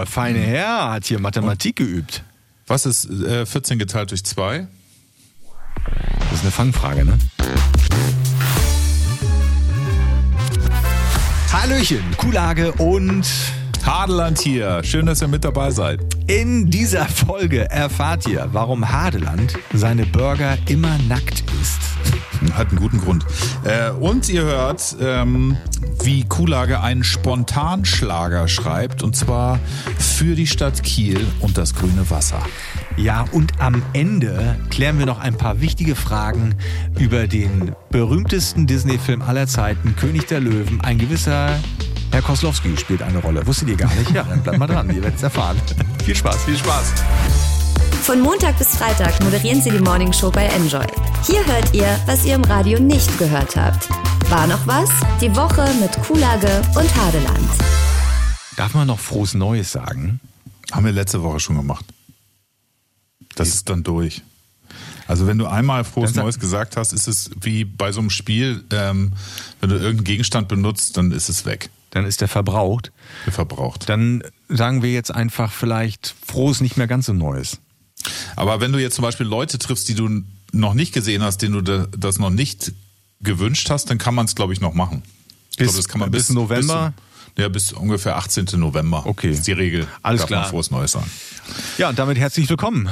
Oh, feine Herr hat hier Mathematik geübt. Was ist äh, 14 geteilt durch 2? Das ist eine Fangfrage, ne? Hallöchen, Kuhlage und Hadeland hier. Schön, dass ihr mit dabei seid. in dieser Folge erfahrt ihr, warum Hadeland seine Burger immer nackt isst. Hat einen guten Grund. Äh, und ihr hört, ähm, wie Kuhlage einen Spontanschlager schreibt. Und zwar für die Stadt Kiel und das grüne Wasser. Ja, und am Ende klären wir noch ein paar wichtige Fragen über den berühmtesten Disney-Film aller Zeiten, König der Löwen. Ein gewisser Herr Koslowski spielt eine Rolle. Wusstet ihr gar nicht? Ja, dann bleibt mal dran, ihr werdet es erfahren. Viel Spaß, viel Spaß. Von Montag bis Freitag moderieren sie die Morning Show bei Enjoy. Hier hört ihr, was ihr im Radio nicht gehört habt. War noch was? Die Woche mit Kuhlage und Hadeland. Darf man noch frohes Neues sagen? Haben wir letzte Woche schon gemacht. Das ist dann durch. Also wenn du einmal frohes Dann Neues gesagt hast, ist es wie bei so einem Spiel, ähm, wenn du irgendeinen Gegenstand benutzt, dann ist es weg. Dann ist der verbraucht. Verbraucht. Dann sagen wir jetzt einfach vielleicht frohes, nicht mehr ganz so Neues. Aber wenn du jetzt zum Beispiel Leute triffst, die du noch nicht gesehen hast, denen du da- das noch nicht gewünscht hast, dann kann man es, glaube ich, noch machen. Ich Bis- glaube, das kann man bis November? Bis, ja, bis ungefähr 18. November. Okay. Das ist die Regel. Alles Darf klar. Man frohes Neues sagen. Ja, und damit herzlich willkommen.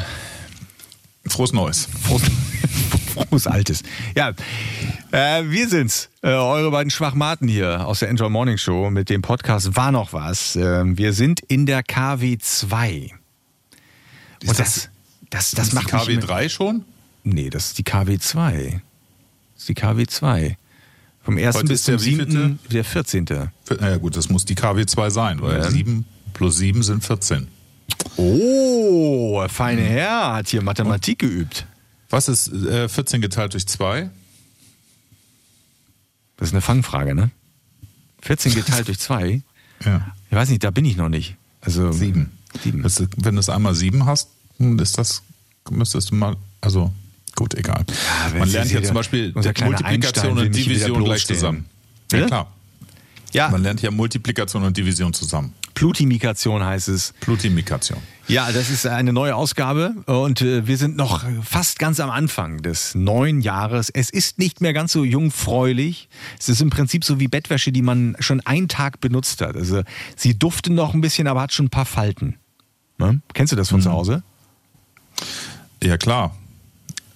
Frohes Neues. Frohes, frohes Altes. Ja, äh, wir sind's, äh, eure beiden Schwachmaten hier aus der Enjoy Morning Show mit dem Podcast War noch was. Ähm, wir sind in der KW 2. Und Ist das, das- das, das ist macht die mich KW immer- 3 schon? Nee, das ist die KW 2. Das ist die KW 2. Vom 1. Heute bis zum der 7. wievielte? der 14. Naja gut, das muss die KW 2 sein, weil Ja. 7 plus 7 sind 14. Oh, feine Herr hat hier Mathematik geübt. Was ist äh, 14 geteilt durch 2? Das ist eine Fangfrage, ne? 14 geteilt durch 2? Ja. Ich weiß nicht, da bin ich noch nicht. Also 7. Sieben. Das, ist- wenn du es einmal 7 hast, ist das, müsstest du mal, also gut, egal. wenn Man lernt ja zum Beispiel Multiplikation und Division gleich zusammen. Bitte? Ja klar. Ja, Man lernt ja Multiplikation und Division zusammen. Plutimikation heißt es. Plutimikation. Ja, das ist eine neue Ausgabe und äh, wir sind noch fast ganz am Anfang des neuen Jahres. Es ist nicht mehr ganz so jungfräulich. Es ist im Prinzip so wie Bettwäsche, die man schon einen Tag benutzt hat. Also sie duftet noch ein bisschen, aber hat schon ein paar Falten. Ne? Kennst du das von zu Hause? Ja klar.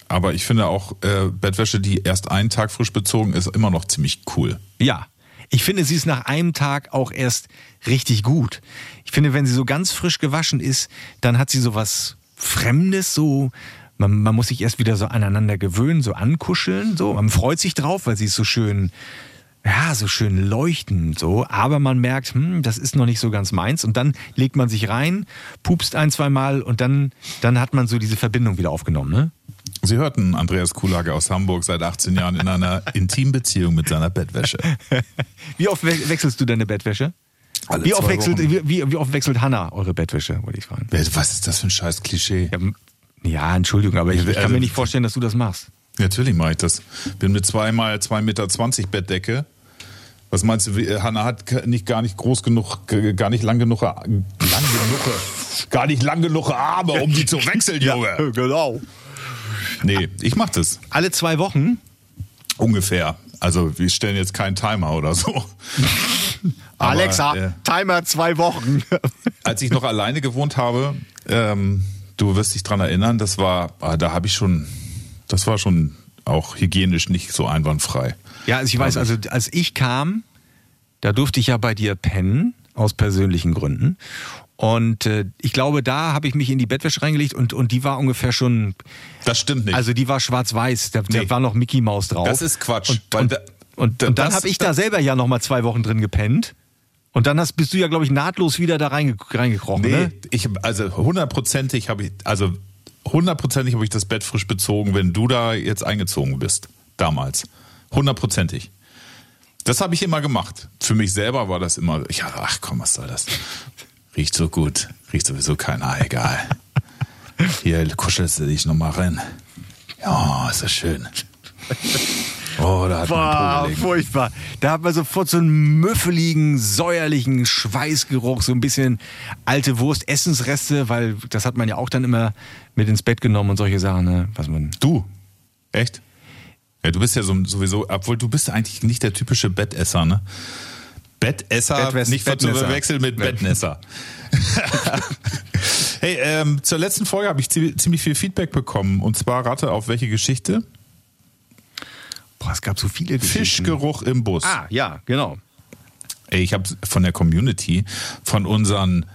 Aber ich finde auch äh, Bettwäsche, die erst einen Tag frisch bezogen ist, immer noch ziemlich cool. Ja. Ich finde, sie ist nach einem Tag auch erst richtig gut. Ich finde, wenn sie so ganz frisch gewaschen ist, dann hat sie so was Fremdes, so. Man, man muss sich erst wieder so aneinander gewöhnen, so ankuscheln, so. Man freut sich drauf, weil sie ist so schön, ja, so schön leuchtend, so. Aber man merkt, hm, das ist noch nicht so ganz meins. Und dann legt man sich rein, pupst ein, zwei Mal und dann, dann hat man so diese Verbindung wieder aufgenommen, ne? Sie hörten Andreas Kulage aus Hamburg seit 18 Jahren in einer intimen Beziehung mit seiner Bettwäsche. Wie oft we wechselst du deine Bettwäsche? Alle Wie oft, wechselt, wie, wie, wie oft wechselt Hanna eure Bettwäsche, wollte ich fragen. Was ist das für ein scheiß Klischee? Ja, ja Entschuldigung, aber ich, ich kann Also- mir nicht vorstellen, dass du das machst. Natürlich mache ich das. Bin mit zweimal 2,20 Meter Bettdecke. Was meinst du, äh, Hanna hat nicht gar nicht groß genug, gar nicht lang genug, lang genug, gar nicht lang genug Arme, um die zu wechseln, Junge. genau. Nee, ich mach das. Alle zwei Wochen? Ungefähr. Also wir stellen jetzt keinen Timer oder so. Aber, Alexa, äh, Timer zwei Wochen. als ich noch alleine gewohnt habe, ähm, du wirst dich dran erinnern, das war, ah, da habe ich schon, das war schon auch hygienisch nicht so einwandfrei. ja, also ich weiß, also als ich kam, da durfte ich ja bei dir pennen, aus persönlichen Gründen. Und äh, ich glaube, da habe ich mich in die Bettwäsche reingelegt und, und die war ungefähr schon, Das stimmt nicht. also die war schwarz-weiß, da, da Nee. war noch Mickey Maus drauf. Das ist Quatsch, Und, und, da- und, da- und dann habe ich da selber ja nochmal zwei Wochen drin gepennt. Und dann hast, bist du ja, glaube ich, nahtlos wieder da reinge reingekrochen, nee, ne? ich, also hundertprozentig habe ich, also hundertprozentig habe ich das Bett frisch bezogen, wenn du da jetzt eingezogen bist. Damals. Hundertprozentig. Das habe ich immer gemacht. Für mich selber war das immer, ich dachte, ach komm, was soll das? Riecht so gut. Riecht sowieso keiner, egal. Hier kuschelst du dich nochmal rein. Ja, ist das schön. Oh, da hat man Boah, gelegen. furchtbar. Da hat man sofort so einen müffeligen, säuerlichen Schweißgeruch, so ein bisschen alte Wurst, Essensreste, weil das hat man ja auch dann immer mit ins Bett genommen und solche Sachen, ne? Was man. Du? Echt? Ja, du bist ja so, sowieso, obwohl du bist eigentlich nicht der typische Bettesser, ne? Bettesser, Bettwest- nicht zu verwechseln mit. Bettnesser. hey, ähm, zur letzten Folge habe ich zie- ziemlich viel Feedback bekommen. Und zwar rate auf welche Geschichte? Boah, es gab so viele Geschichten. Fischgeruch im Bus. Ah, ja, genau. Ey, ich habe von der Community, von unseren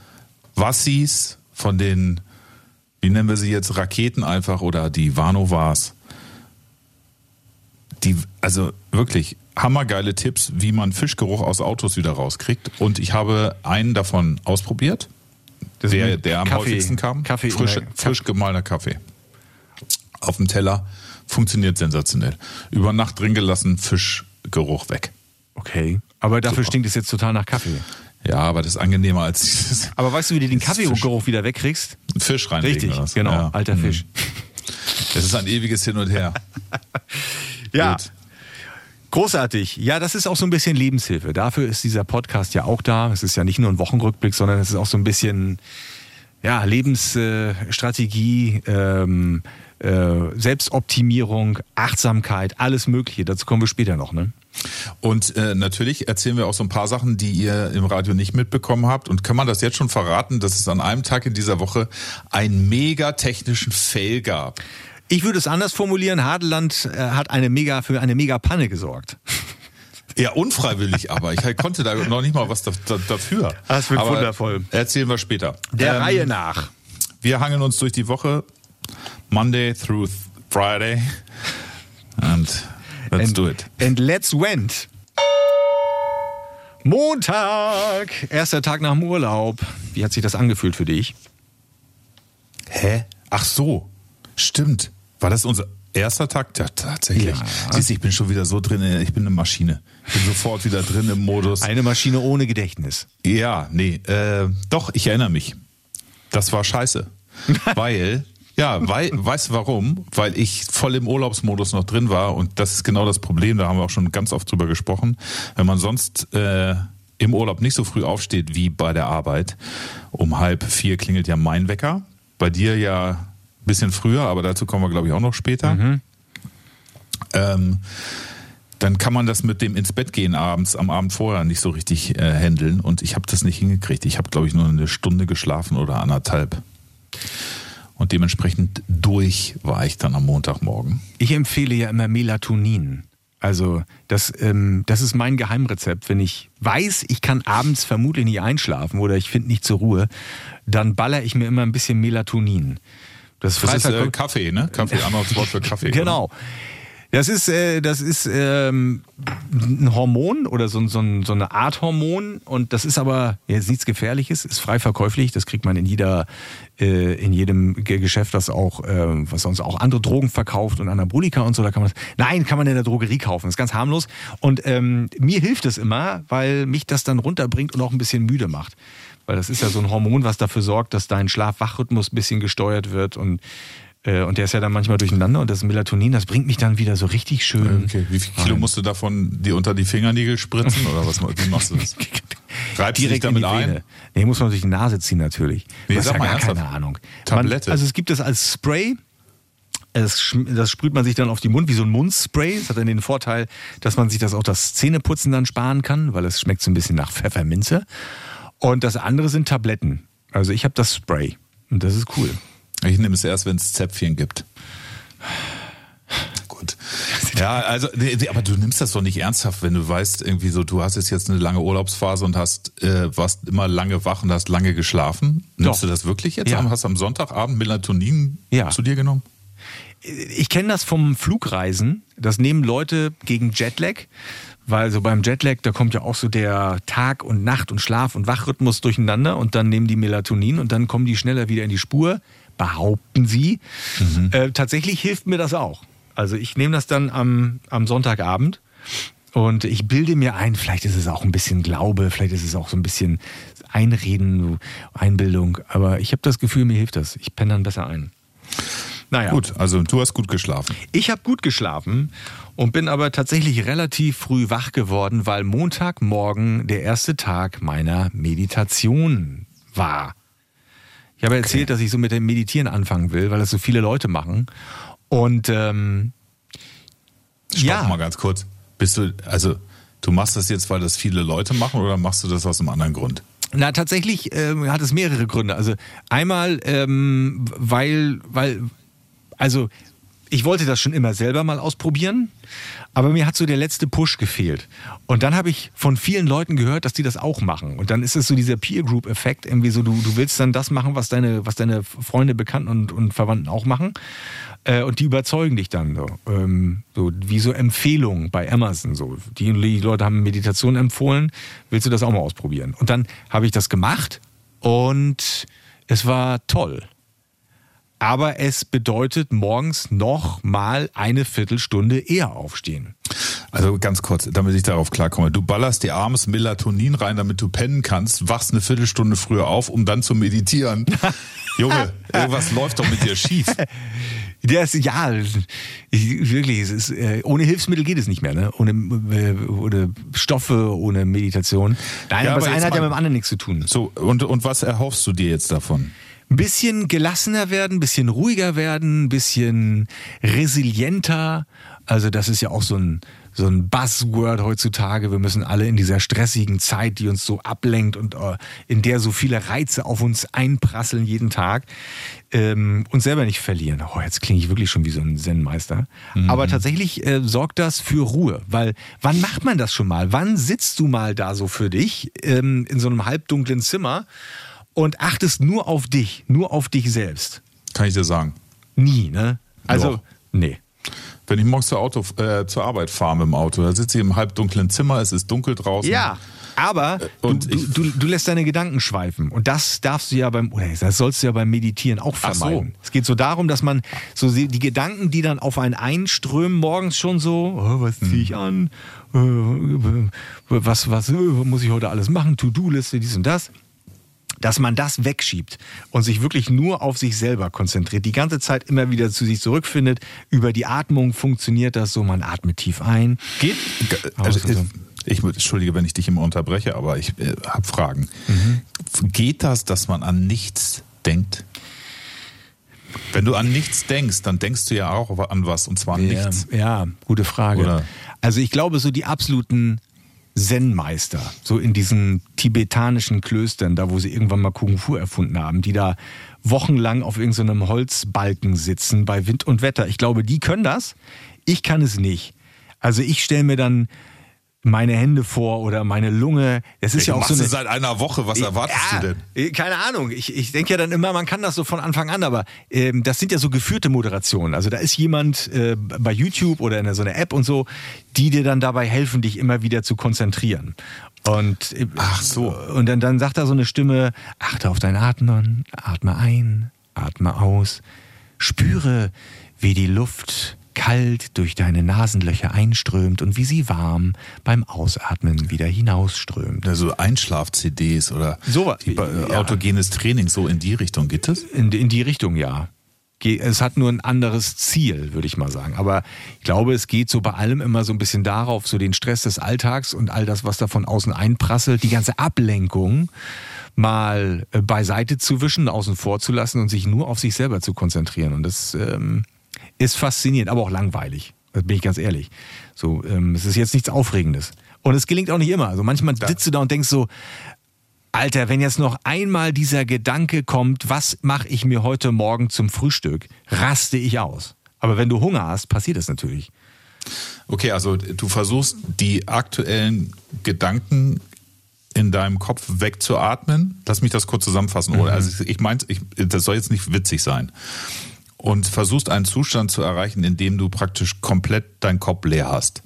Wassis, von den, wie nennen wir sie jetzt, Raketen einfach oder die Vanovas. Die, also wirklich hammergeile Tipps, wie man Fischgeruch aus Autos wieder rauskriegt. Und ich habe einen davon ausprobiert, der, der am Kaffee- häufigsten kam. Kaffee frisch, frisch gemahlener Kaffee. Auf dem Teller. Funktioniert sensationell. Über Nacht drin gelassen, Fischgeruch weg. Okay. Aber dafür Super. stinkt es jetzt total nach Kaffee. Ja, aber das ist angenehmer als dieses Aber weißt du, wie du den. Kaffeegeruch wieder wegkriegst? Fisch reinlegen. Richtig, oder genau. Ja. Alter. Fisch. Es ist ein ewiges Hin und Her. Ja. Gut. Großartig. Ja, das ist auch so ein bisschen Lebenshilfe. Dafür ist dieser Podcast ja auch da. Es ist ja nicht nur ein Wochenrückblick, sondern es ist auch so ein bisschen ja, Lebensstrategie, ähm, äh, Selbstoptimierung, Achtsamkeit, alles Mögliche. Dazu kommen wir später noch, ne? Und äh, natürlich erzählen wir auch so ein paar Sachen, die ihr im Radio nicht mitbekommen habt. Und kann man das jetzt schon verraten, dass es an einem Tag in dieser Woche einen mega technischen Fail gab? Ich würde es anders formulieren. Hadeland äh, hat eine mega, für eine mega Panne gesorgt. Ja, unfreiwillig, aber ich halt konnte da noch nicht mal was da, da, dafür. Das wird aber wundervoll. Erzählen wir später. Der Ähm, Reihe nach. Wir hangeln uns durch die Woche. Monday through Friday. And let's and, do it. And let's went. Montag, erster Tag nach dem Urlaub. Wie hat sich das angefühlt für dich? Hä? Ach so. Stimmt. War das unser erster Tag? Ja, tatsächlich. Ja. Siehst du, ich bin schon wieder so drin. Ich bin eine Maschine. Ich bin sofort wieder drin im Modus. Eine Maschine ohne Gedächtnis. Ja, nee. Äh, doch, ich erinnere mich. Das war scheiße. Weil, ja, weil, weißt du warum? Weil ich voll im Urlaubsmodus noch drin war und das ist genau das Problem, da haben wir auch schon ganz oft drüber gesprochen. Wenn man sonst äh, im Urlaub nicht so früh aufsteht wie bei der Arbeit, um halb vier klingelt ja mein Wecker. Bei dir ja ein bisschen früher, aber dazu kommen wir, glaube ich, auch noch später. Ähm, dann kann man das mit dem ins Bett gehen abends, am Abend vorher nicht so richtig äh, handeln. Und ich habe das nicht hingekriegt. Ich habe, glaube ich, nur eine Stunde geschlafen oder anderthalb. Und dementsprechend durch war ich dann am Montagmorgen. Ich empfehle ja immer Melatonin. Also das, ähm, das ist mein Geheimrezept. Wenn ich weiß, ich kann abends vermutlich nicht einschlafen oder ich finde nicht zur Ruhe, dann baller ich mir immer ein bisschen Melatonin. Das, Das ist äh, Kaffee, ne? Kaffee, anderes Wort für Kaffee. Genau. Das ist, äh, das ist ähm, ein Hormon oder so, so, so eine Art Hormon und das ist aber jetzt nichts Gefährliches, ist frei verkäuflich. Das kriegt man in jeder, äh, in jedem Ge- Geschäft, das auch, äh, was sonst auch andere Drogen verkauft und Anabolika und so. Da kann man nein, kann man in der Drogerie kaufen. Ist ganz harmlos. Und ähm, mir hilft es immer, weil mich das dann runterbringt und auch ein bisschen müde macht. Weil das ist ja so ein Hormon, was dafür sorgt, dass dein Schlaf-Wach-Rhythmus ein bisschen gesteuert wird und und der ist ja dann manchmal durcheinander und das Melatonin, das bringt mich dann wieder so richtig schön. Okay. Wie viel Kilo rein. musst du davon dir unter die Fingernägel spritzen oder was wie machst du das? Reibst du dich Direkt in damit die ein? Vene. Nee, muss man durch die Nase ziehen natürlich. Nee, sag ja mal gar ernsthaft. keine Ahnung. Tablette. Man, also es gibt es als Spray. Es, das sprüht man sich dann auf die Mund wie so ein Mundspray. Das hat dann den Vorteil, dass man sich das auch das Zähneputzen dann sparen kann, weil es schmeckt so ein bisschen nach Pfefferminze. Und das andere sind Tabletten. Also ich habe das Spray und das ist cool. Ich nehme es erst, wenn es Zäpfchen gibt. Gut. Ja, also, aber du nimmst das doch nicht ernsthaft, wenn du weißt, irgendwie so, du hast jetzt jetzt eine lange Urlaubsphase und hast, äh, warst immer lange wach und hast lange geschlafen. Nimmst Doch. du das wirklich jetzt? Ja. Am- Hast du am Sonntagabend Melatonin Ja. zu dir genommen? ich kenne das vom Flugreisen. Das nehmen Leute gegen Jetlag, weil so beim Jetlag, da kommt ja auch so der Tag und Nacht und Schlaf und Wachrhythmus durcheinander und dann nehmen die Melatonin und dann kommen die schneller wieder in die Spur, behaupten sie. Äh, tatsächlich hilft mir das auch. Also ich nehme das dann am, am Sonntagabend und ich bilde mir ein, vielleicht ist es auch ein bisschen Glaube, vielleicht ist es auch so ein bisschen Einreden, Einbildung, aber ich habe das Gefühl, mir hilft das. Ich penne dann besser ein. Naja. Gut, also du hast gut geschlafen. Ich habe gut geschlafen und bin aber tatsächlich relativ früh wach geworden, weil Montagmorgen der erste Tag meiner Meditation war. Ich habe erzählt, dass ich so mit dem Meditieren anfangen will, weil das so viele Leute machen. Und ähm, Stopp ja, mal ganz kurz. Bist du, also du machst das jetzt, weil das viele Leute machen oder machst du das aus einem anderen Grund? Na, tatsächlich ähm, hat es mehrere Gründe. Also einmal, ähm, weil, weil, also ich wollte das schon immer selber mal ausprobieren, aber mir hat so der letzte Push gefehlt. Und dann habe ich von vielen Leuten gehört, dass die das auch machen. Und dann ist es so dieser Peer-Group-Effekt, irgendwie so, du, du willst dann das machen, was deine, was deine Freunde, Bekannten und, und Verwandten auch machen. Äh, und die überzeugen dich dann so. Ähm, so wie so Empfehlungen bei Amazon. So. Die, die Leute haben Meditation empfohlen, willst du das auch mal ausprobieren? Und dann habe ich das gemacht und es war toll. Aber es bedeutet morgens noch mal eine Viertelstunde eher aufstehen. Also ganz kurz, damit ich darauf klarkomme. Du ballerst dir abends Melatonin rein, damit du pennen kannst, wachst eine Viertelstunde früher auf, um dann zu meditieren. Junge, irgendwas läuft doch mit dir schief. Das, ja, ich, wirklich, es ist, äh, ohne Hilfsmittel geht es nicht mehr, ne? Ohne, äh, ohne Stoffe, ohne Meditation. Nein, Ja, aber das eine hat ja mit dem anderen nichts zu tun. So, und, und was erhoffst du dir jetzt davon? Ein bisschen gelassener werden, ein bisschen ruhiger werden, ein bisschen resilienter. Also das ist ja auch so ein, so ein Buzzword heutzutage. Wir müssen alle in dieser stressigen Zeit, die uns so ablenkt und äh, in der so viele Reize auf uns einprasseln jeden Tag, ähm, uns selber nicht verlieren. Oh, jetzt klinge ich wirklich schon wie so ein Zen-Meister. Aber tatsächlich äh, sorgt das für Ruhe, weil wann macht man das schon mal? Wann sitzt du mal da so für dich ähm, in so einem halbdunklen Zimmer und achtest nur auf dich, nur auf dich selbst? Kann ich dir sagen. Nie, ne? Also, Doch. nee. Wenn ich morgens zur, Auto, äh, zur Arbeit fahre mit dem Auto, da sitze ich im halbdunklen Zimmer, es ist dunkel draußen. Ja, aber Und du, du, du, du lässt deine Gedanken schweifen. Und das darfst du ja beim, oder das sollst du ja beim Meditieren auch Ach so. vermeiden. Es geht so darum, dass man so die Gedanken, die dann auf einen einströmen, morgens schon so, oh, was ziehe ich an? Äh, Was, was äh, muss ich heute alles machen? To-Do-Liste, dies und das. Dass man das wegschiebt und sich wirklich nur auf sich selber konzentriert, die ganze Zeit immer wieder zu sich zurückfindet. Über die Atmung funktioniert das so, man atmet tief ein. Geht, also, ich, entschuldige, wenn ich dich immer unterbreche, aber ich äh, habe Fragen. Mhm. Geht das, dass man an nichts denkt? Wenn du an nichts denkst, dann denkst du ja auch an was und zwar an Ja, nichts. ja, gute Frage. Oder? Also ich glaube, so die absoluten Zen-Meister, so in diesen tibetanischen Klöstern, da wo sie irgendwann mal Kung Fu erfunden haben, die da wochenlang auf irgendeinem Holzbalken sitzen bei Wind und Wetter. Ich glaube, die können das. Ich kann es nicht. Also ich stelle mir dann meine Hände vor oder meine Lunge. Es ist Ich ja auch so eine, seit einer Woche, was erwartest ja, du denn? äh, Keine Ahnung. Ich, ich denke ja dann immer, man kann das so von Anfang an, aber ähm, das sind ja so geführte Moderationen. Also da ist jemand äh, bei YouTube oder in so einer App und so, die dir dann dabei helfen, dich immer wieder zu konzentrieren. Und, äh, Ach so. Und dann, dann sagt da so eine Stimme, achte auf dein Atmen, atme ein, atme aus, spüre, wie die Luft kalt durch deine Nasenlöcher einströmt und wie sie warm beim Ausatmen wieder hinausströmt. Also Einschlaf-CDs oder So, ja. autogenes Training, so in die Richtung geht es? In, in die Richtung, ja. Es hat nur ein anderes Ziel, würde ich mal sagen. Aber ich glaube, es geht so bei allem immer so ein bisschen darauf, so den Stress des Alltags und all das, was da von außen einprasselt, die ganze Ablenkung mal äh, beiseite zu wischen, außen vor zu lassen und sich nur auf sich selber zu konzentrieren. Und das ähm, ist faszinierend, aber auch langweilig. Das bin ich ganz ehrlich. So, ähm, es ist jetzt nichts Aufregendes. Und es gelingt auch nicht immer. Also manchmal sitzt du da und denkst so, Alter, wenn jetzt noch einmal dieser Gedanke kommt, was mache ich mir heute Morgen zum Frühstück, raste ich aus. Aber wenn du Hunger hast, passiert das natürlich. Okay, also du versuchst die aktuellen Gedanken in deinem Kopf wegzuatmen. Lass mich das kurz zusammenfassen. Oder? Also ich meine, das soll jetzt nicht witzig sein. Und versuchst einen Zustand zu erreichen, in dem du praktisch komplett deinen Kopf leer hast.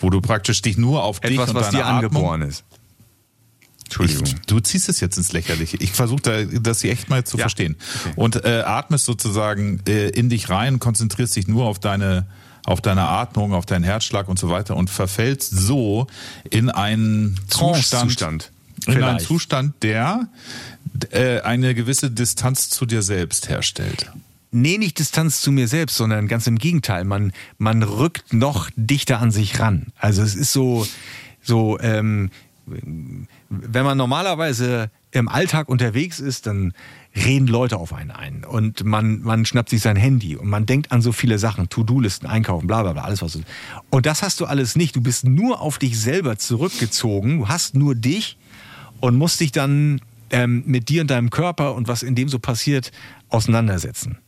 Wo du praktisch dich nur auf dich Etwas, und was deine dir Atmung angeboren ist. Entschuldigung. Ich, du ziehst es jetzt ins Lächerliche. Ich versuche da, das hier echt mal zu Ja. verstehen. Okay. Und äh, atmest sozusagen äh, in dich rein, konzentrierst dich nur auf deine auf deine Atmung, auf deinen Herzschlag und so weiter und verfällst so in einen Zustand, Trance-Zustand. in einen. Zustand, der äh, eine gewisse Distanz zu dir selbst herstellt. Nee, nicht Distanz zu mir selbst, sondern ganz im Gegenteil. Man, man rückt noch dichter an sich ran. Also es ist so, so, ähm, wenn man normalerweise im Alltag unterwegs ist, dann reden Leute auf einen ein und man, man schnappt sich sein Handy und man denkt an so viele Sachen, To-Do-Listen, Einkaufen, bla bla bla, alles was. Und das hast du alles nicht. Du bist nur auf dich selber zurückgezogen, du hast nur dich und musst dich dann ähm, mit dir und deinem Körper und was in dem so passiert auseinandersetzen.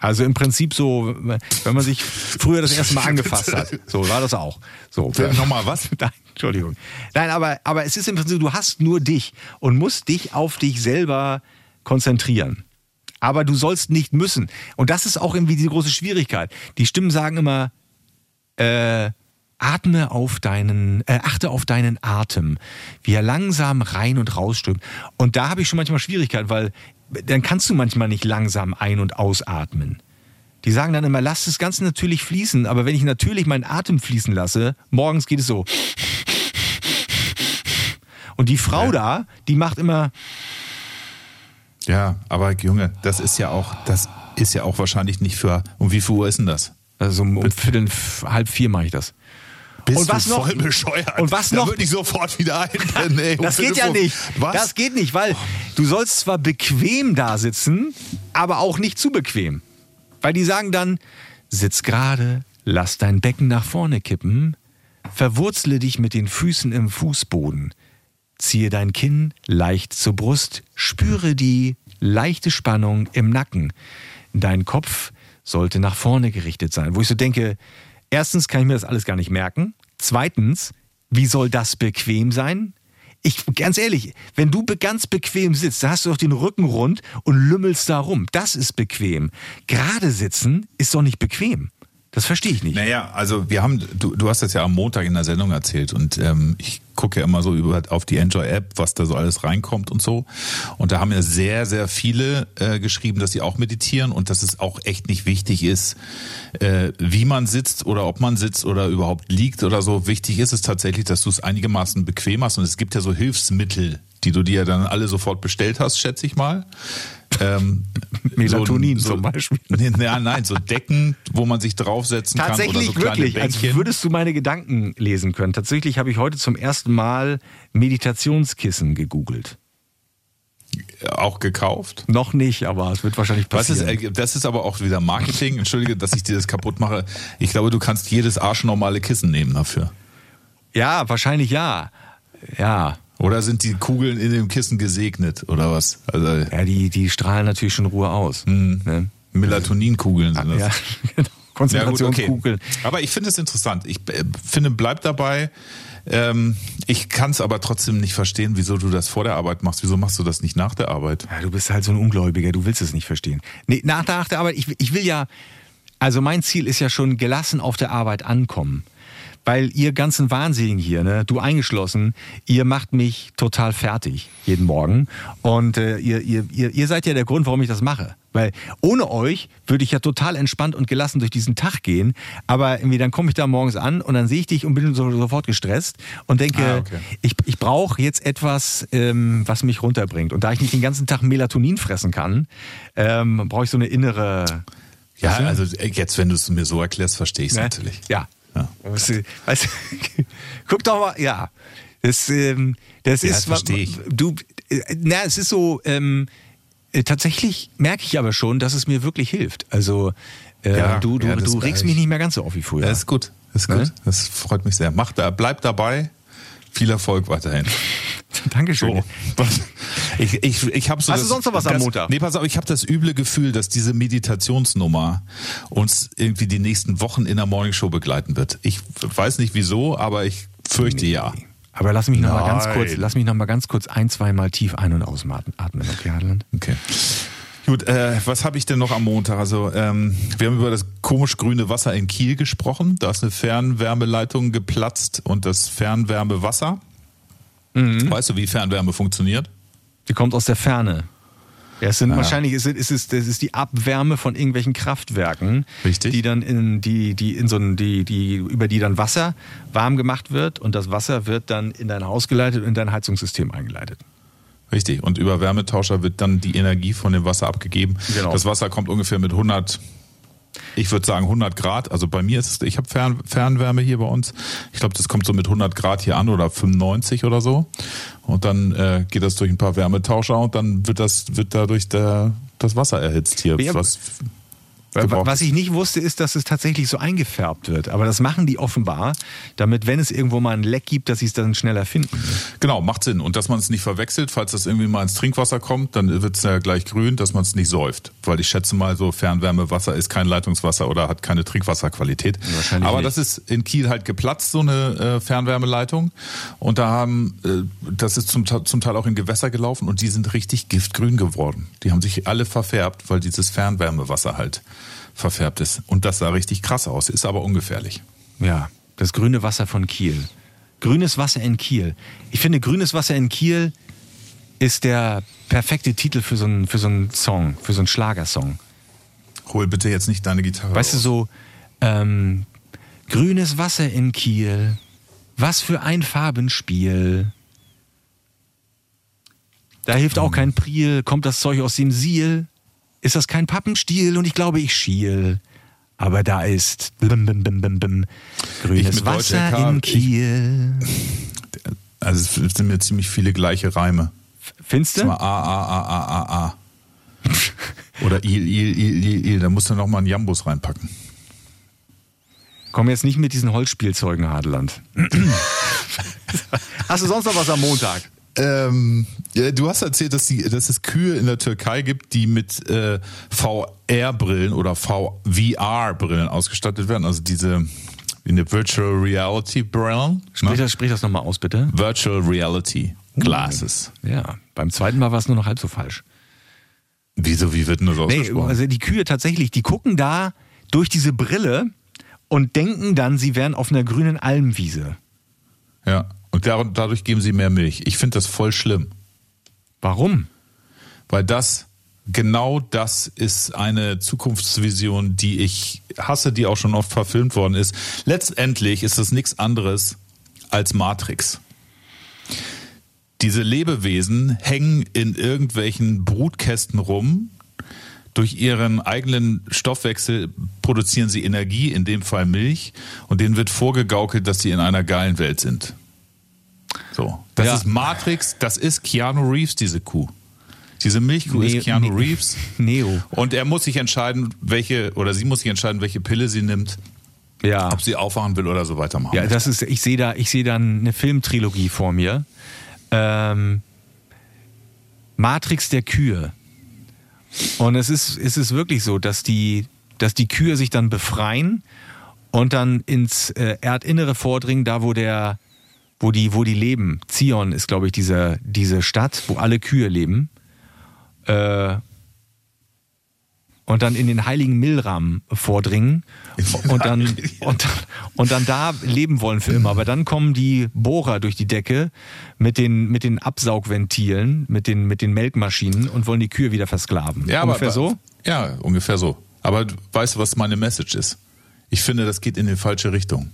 Also im Prinzip so, wenn man sich früher das erste Mal angefasst hat. So war das auch. So. Nochmal was? Nein, Entschuldigung. Nein, aber, aber es ist im Prinzip, du hast nur dich und musst dich auf dich selber konzentrieren. Aber du sollst nicht müssen. Und das ist auch irgendwie die große Schwierigkeit. Die Stimmen sagen immer, äh, atme auf deinen, äh, achte auf deinen Atem, wie er langsam rein und rausströmt. Und da habe ich schon manchmal Schwierigkeiten, weil dann kannst du manchmal nicht langsam ein- und ausatmen. Die sagen dann immer, lass das Ganze natürlich fließen, aber wenn ich natürlich meinen Atem fließen lasse, morgens geht es so. Und die Frau ja. da, die macht immer. Ja, aber Junge, das ist ja auch, das ist ja auch wahrscheinlich nicht für. Um wie viel Uhr ist denn das? Also um, um Viertel, halb vier mache ich das. Bist und was du noch? voll bescheuert. Und was noch? Da würde ich sofort wieder ein. Ey, das geht ja nicht. Was? Das geht nicht, weil du sollst zwar bequem da sitzen, aber auch nicht zu bequem. Weil die sagen dann, sitz gerade, lass dein Becken nach vorne kippen, verwurzle dich mit den Füßen im Fußboden, ziehe dein Kinn leicht zur Brust, spüre die leichte Spannung im Nacken. Dein Kopf sollte nach vorne gerichtet sein. Wo ich so denke, erstens kann ich mir das alles gar nicht merken. Zweitens, wie soll das bequem sein? Ich, ganz ehrlich, wenn du ganz bequem sitzt, da hast du doch den Rücken rund und lümmelst da rum. Das ist bequem. Gerade sitzen ist doch nicht bequem. Das verstehe ich nicht. Naja, also wir haben, du, du hast das ja am Montag in der Sendung erzählt und ähm, ich gucke ja immer so über auf die Enjoy-App, was da so alles reinkommt und so. Und da haben ja sehr, sehr viele äh, geschrieben, dass sie auch meditieren und dass es auch echt nicht wichtig ist, äh, wie man sitzt oder ob man sitzt oder überhaupt liegt oder so. Wichtig ist es tatsächlich, dass du es einigermaßen bequem hast und es gibt ja so Hilfsmittel, die du dir dann alle sofort bestellt hast, schätze ich mal ähm, Melatonin so, zum Beispiel. Ja, nein, so Decken, wo man sich draufsetzen kann. Tatsächlich, so wirklich. Als würdest du meine Gedanken lesen können. Tatsächlich habe ich heute zum ersten Mal Meditationskissen gegoogelt. Auch gekauft? Noch nicht, aber es wird wahrscheinlich passieren. Was ist, äh, das ist aber auch wieder Marketing. Entschuldige, dass ich dir das kaputt mache. Ich glaube, du kannst jedes arschnormale Kissen nehmen dafür. Ja, wahrscheinlich ja. Ja. Oder sind die Kugeln in dem Kissen gesegnet oder was? Also, ja, die, die strahlen natürlich schon Ruhe aus. Mhm. Ne? Melatoninkugeln sind das. Ja, genau. Konzentrationskugeln. Ja, okay. Aber ich finde es interessant. Ich äh, finde, bleib dabei. Ähm, ich kann es aber trotzdem nicht verstehen, wieso du das vor der Arbeit machst. Wieso machst du das nicht nach der Arbeit? Ja, du bist halt so ein Ungläubiger, du willst es nicht verstehen. Nee, nach der, nach der Arbeit, ich, ich will ja, also mein Ziel ist ja schon gelassen auf der Arbeit ankommen weil ihr ganzen Wahnsinnigen hier, ne, du eingeschlossen, ihr macht mich total fertig jeden Morgen. Und äh, ihr, ihr, ihr, ihr seid ja der Grund, warum ich das mache. Weil ohne euch würde ich ja total entspannt und gelassen durch diesen Tag gehen. Aber irgendwie dann komme ich da morgens an und dann sehe ich dich und bin so, sofort gestresst und denke, ah, okay. ich, ich brauche jetzt etwas, ähm, was mich runterbringt. Und da ich nicht den ganzen Tag Melatonin fressen kann, ähm, brauche ich so eine innere. Ja, also jetzt, wenn du es mir so erklärst, verstehe ich es ne? natürlich. Ja, ja. Weißt, guck doch mal, ja. Das, ähm, das ja, ist, das ich. du, na, es ist so, ähm, äh, tatsächlich merke ich aber schon, dass es mir wirklich hilft. Also, äh, ja, du, du, ja, du regst mich nicht mehr ganz so auf wie früher. Das ist gut, das ist gut. Ne? Das freut mich sehr. Mach da, bleib dabei. Viel Erfolg weiterhin. Dankeschön. So. Ich, ich, ich hab so Hast das, du sonst noch was das, am Montag? Nee, pass auf, ich habe das üble Gefühl, dass diese Meditationsnummer uns irgendwie die nächsten Wochen in der Morningshow begleiten wird. Ich weiß nicht wieso, aber ich fürchte nee. ja. Aber lass mich noch mal ganz kurz, lass mich noch mal ganz kurz ein, zwei Mal tief ein- und ausatmen, okay, Harland? Okay. Gut, äh, was habe ich denn noch am Montag? Also ähm, wir haben über das komisch grüne Wasser in Kiel gesprochen. Da ist eine Fernwärmeleitung geplatzt und das Fernwärmewasser. Mhm. Weißt du, wie Fernwärme funktioniert? Die kommt aus der Ferne. Ja, es sind ja. wahrscheinlich ist, ist, ist, das ist die Abwärme von irgendwelchen Kraftwerken, Richtig. die dann in die die in so ein, die die über die dann Wasser warm gemacht wird und das Wasser wird dann in dein Haus geleitet und in dein Heizungssystem eingeleitet. Richtig. Und über Wärmetauscher wird dann die Energie von dem Wasser abgegeben. Genau. Das Wasser kommt ungefähr mit 100, ich würde sagen 100 Grad. Also bei mir ist es, ich habe Fern, Fernwärme hier bei uns. Ich glaube, das kommt so mit 100 Grad hier an oder 95 oder so. Und dann äh, geht das durch ein paar Wärmetauscher und dann wird das wird dadurch der, das Wasser erhitzt hier. Ja, was Wa- Was ich nicht wusste, ist, dass es tatsächlich so eingefärbt wird. Aber das machen die offenbar, damit, wenn es irgendwo mal ein Leck gibt, dass sie es dann schneller finden. Genau, macht Sinn. Und dass man es nicht verwechselt, falls das irgendwie mal ins Trinkwasser kommt, dann wird es ja gleich grün, dass man es nicht säuft. Weil ich schätze mal, so Fernwärmewasser ist kein Leitungswasser oder hat keine Trinkwasserqualität. Wahrscheinlich Aber nicht. das ist in Kiel halt geplatzt, so eine äh, Fernwärmeleitung. Und da haben, äh, das ist zum, zum Teil auch in Gewässer gelaufen und die sind richtig giftgrün geworden. Die haben sich alle verfärbt, weil dieses Fernwärmewasser halt verfärbt ist. Und das sah richtig krass aus, ist aber ungefährlich. Ja, das grüne Wasser von Kiel. Grünes Wasser in Kiel. Ich finde, grünes Wasser in Kiel ist der perfekte Titel für so einen, für so einen Song, für so einen Schlagersong. Hol bitte jetzt nicht deine Gitarre. Weißt du, so ähm, grünes Wasser in Kiel, was für ein Farbenspiel. Da hilft auch kein Priel, kommt das Zeug aus dem Siel. Ist das kein Pappenstiel und ich glaube, ich schiel. Aber da ist bim, bim, bim, bim, bim, grünes Wasser LK, in ich- Kiel. Also es sind mir ziemlich viele gleiche Reime. Findest du? A, A, A, A, A, A. Oder Il, Il, Il, Il, Il. Da musst du noch mal einen Jambus reinpacken. Komm jetzt nicht mit diesen Holzspielzeugen, Hadeland. Hast du sonst noch was am Montag? Ähm, du hast erzählt, dass, die, dass es Kühe in der Türkei gibt, die mit äh, VR-Brillen oder VR-Brillen ausgestattet werden. Also diese wie eine Virtual Reality Brillen. Sprich Ne? das, sprich das nochmal aus, bitte. Virtual Reality Glasses. Ja, beim zweiten Mal war es nur noch halb so falsch. Wieso, wie wird denn das Nee, ausgesprochen? also die Kühe tatsächlich, die gucken da durch diese Brille und denken dann, sie wären auf einer grünen Almwiese. ja. Und dadurch geben sie mehr Milch. Ich finde das voll schlimm. Warum? Weil das, genau das ist eine Zukunftsvision, die ich hasse, die auch schon oft verfilmt worden ist. Letztendlich ist das nichts anderes als Matrix. Diese Lebewesen hängen in irgendwelchen Brutkästen rum. Durch ihren eigenen Stoffwechsel produzieren sie Energie, in dem Fall Milch, und denen wird vorgegaukelt, dass sie in einer geilen Welt sind. So. Das Ja. ist Matrix, das ist Keanu Reeves, diese Kuh. Diese Milchkuh ist Keanu nee. Reeves. Neo. Und er muss sich entscheiden, welche, oder sie muss sich entscheiden, welche Pille sie nimmt, Ja. ob sie aufwachen will oder so weitermachen. Ja, das ist, ich sehe da, ich sehe da eine Filmtrilogie vor mir. Ähm, Matrix der Kühe. Und es ist, es ist wirklich so, dass die, dass die Kühe sich dann befreien und dann ins äh, Erdinnere vordringen, da wo der, wo die, wo die leben. Zion ist, glaube ich, diese, diese Stadt, wo alle Kühe leben. Äh, und dann in den heiligen Milram vordringen und dann, und, dann- und dann da leben wollen für immer. Aber dann kommen die Bohrer durch die Decke mit den, mit den Absaugventilen, mit den, mit den Melkmaschinen und wollen die Kühe wieder versklaven. Ja, aber, Ungefähr so? Ja, ungefähr so. Aber weißt du, was meine Message ist? Ich finde, das geht in die falsche Richtung.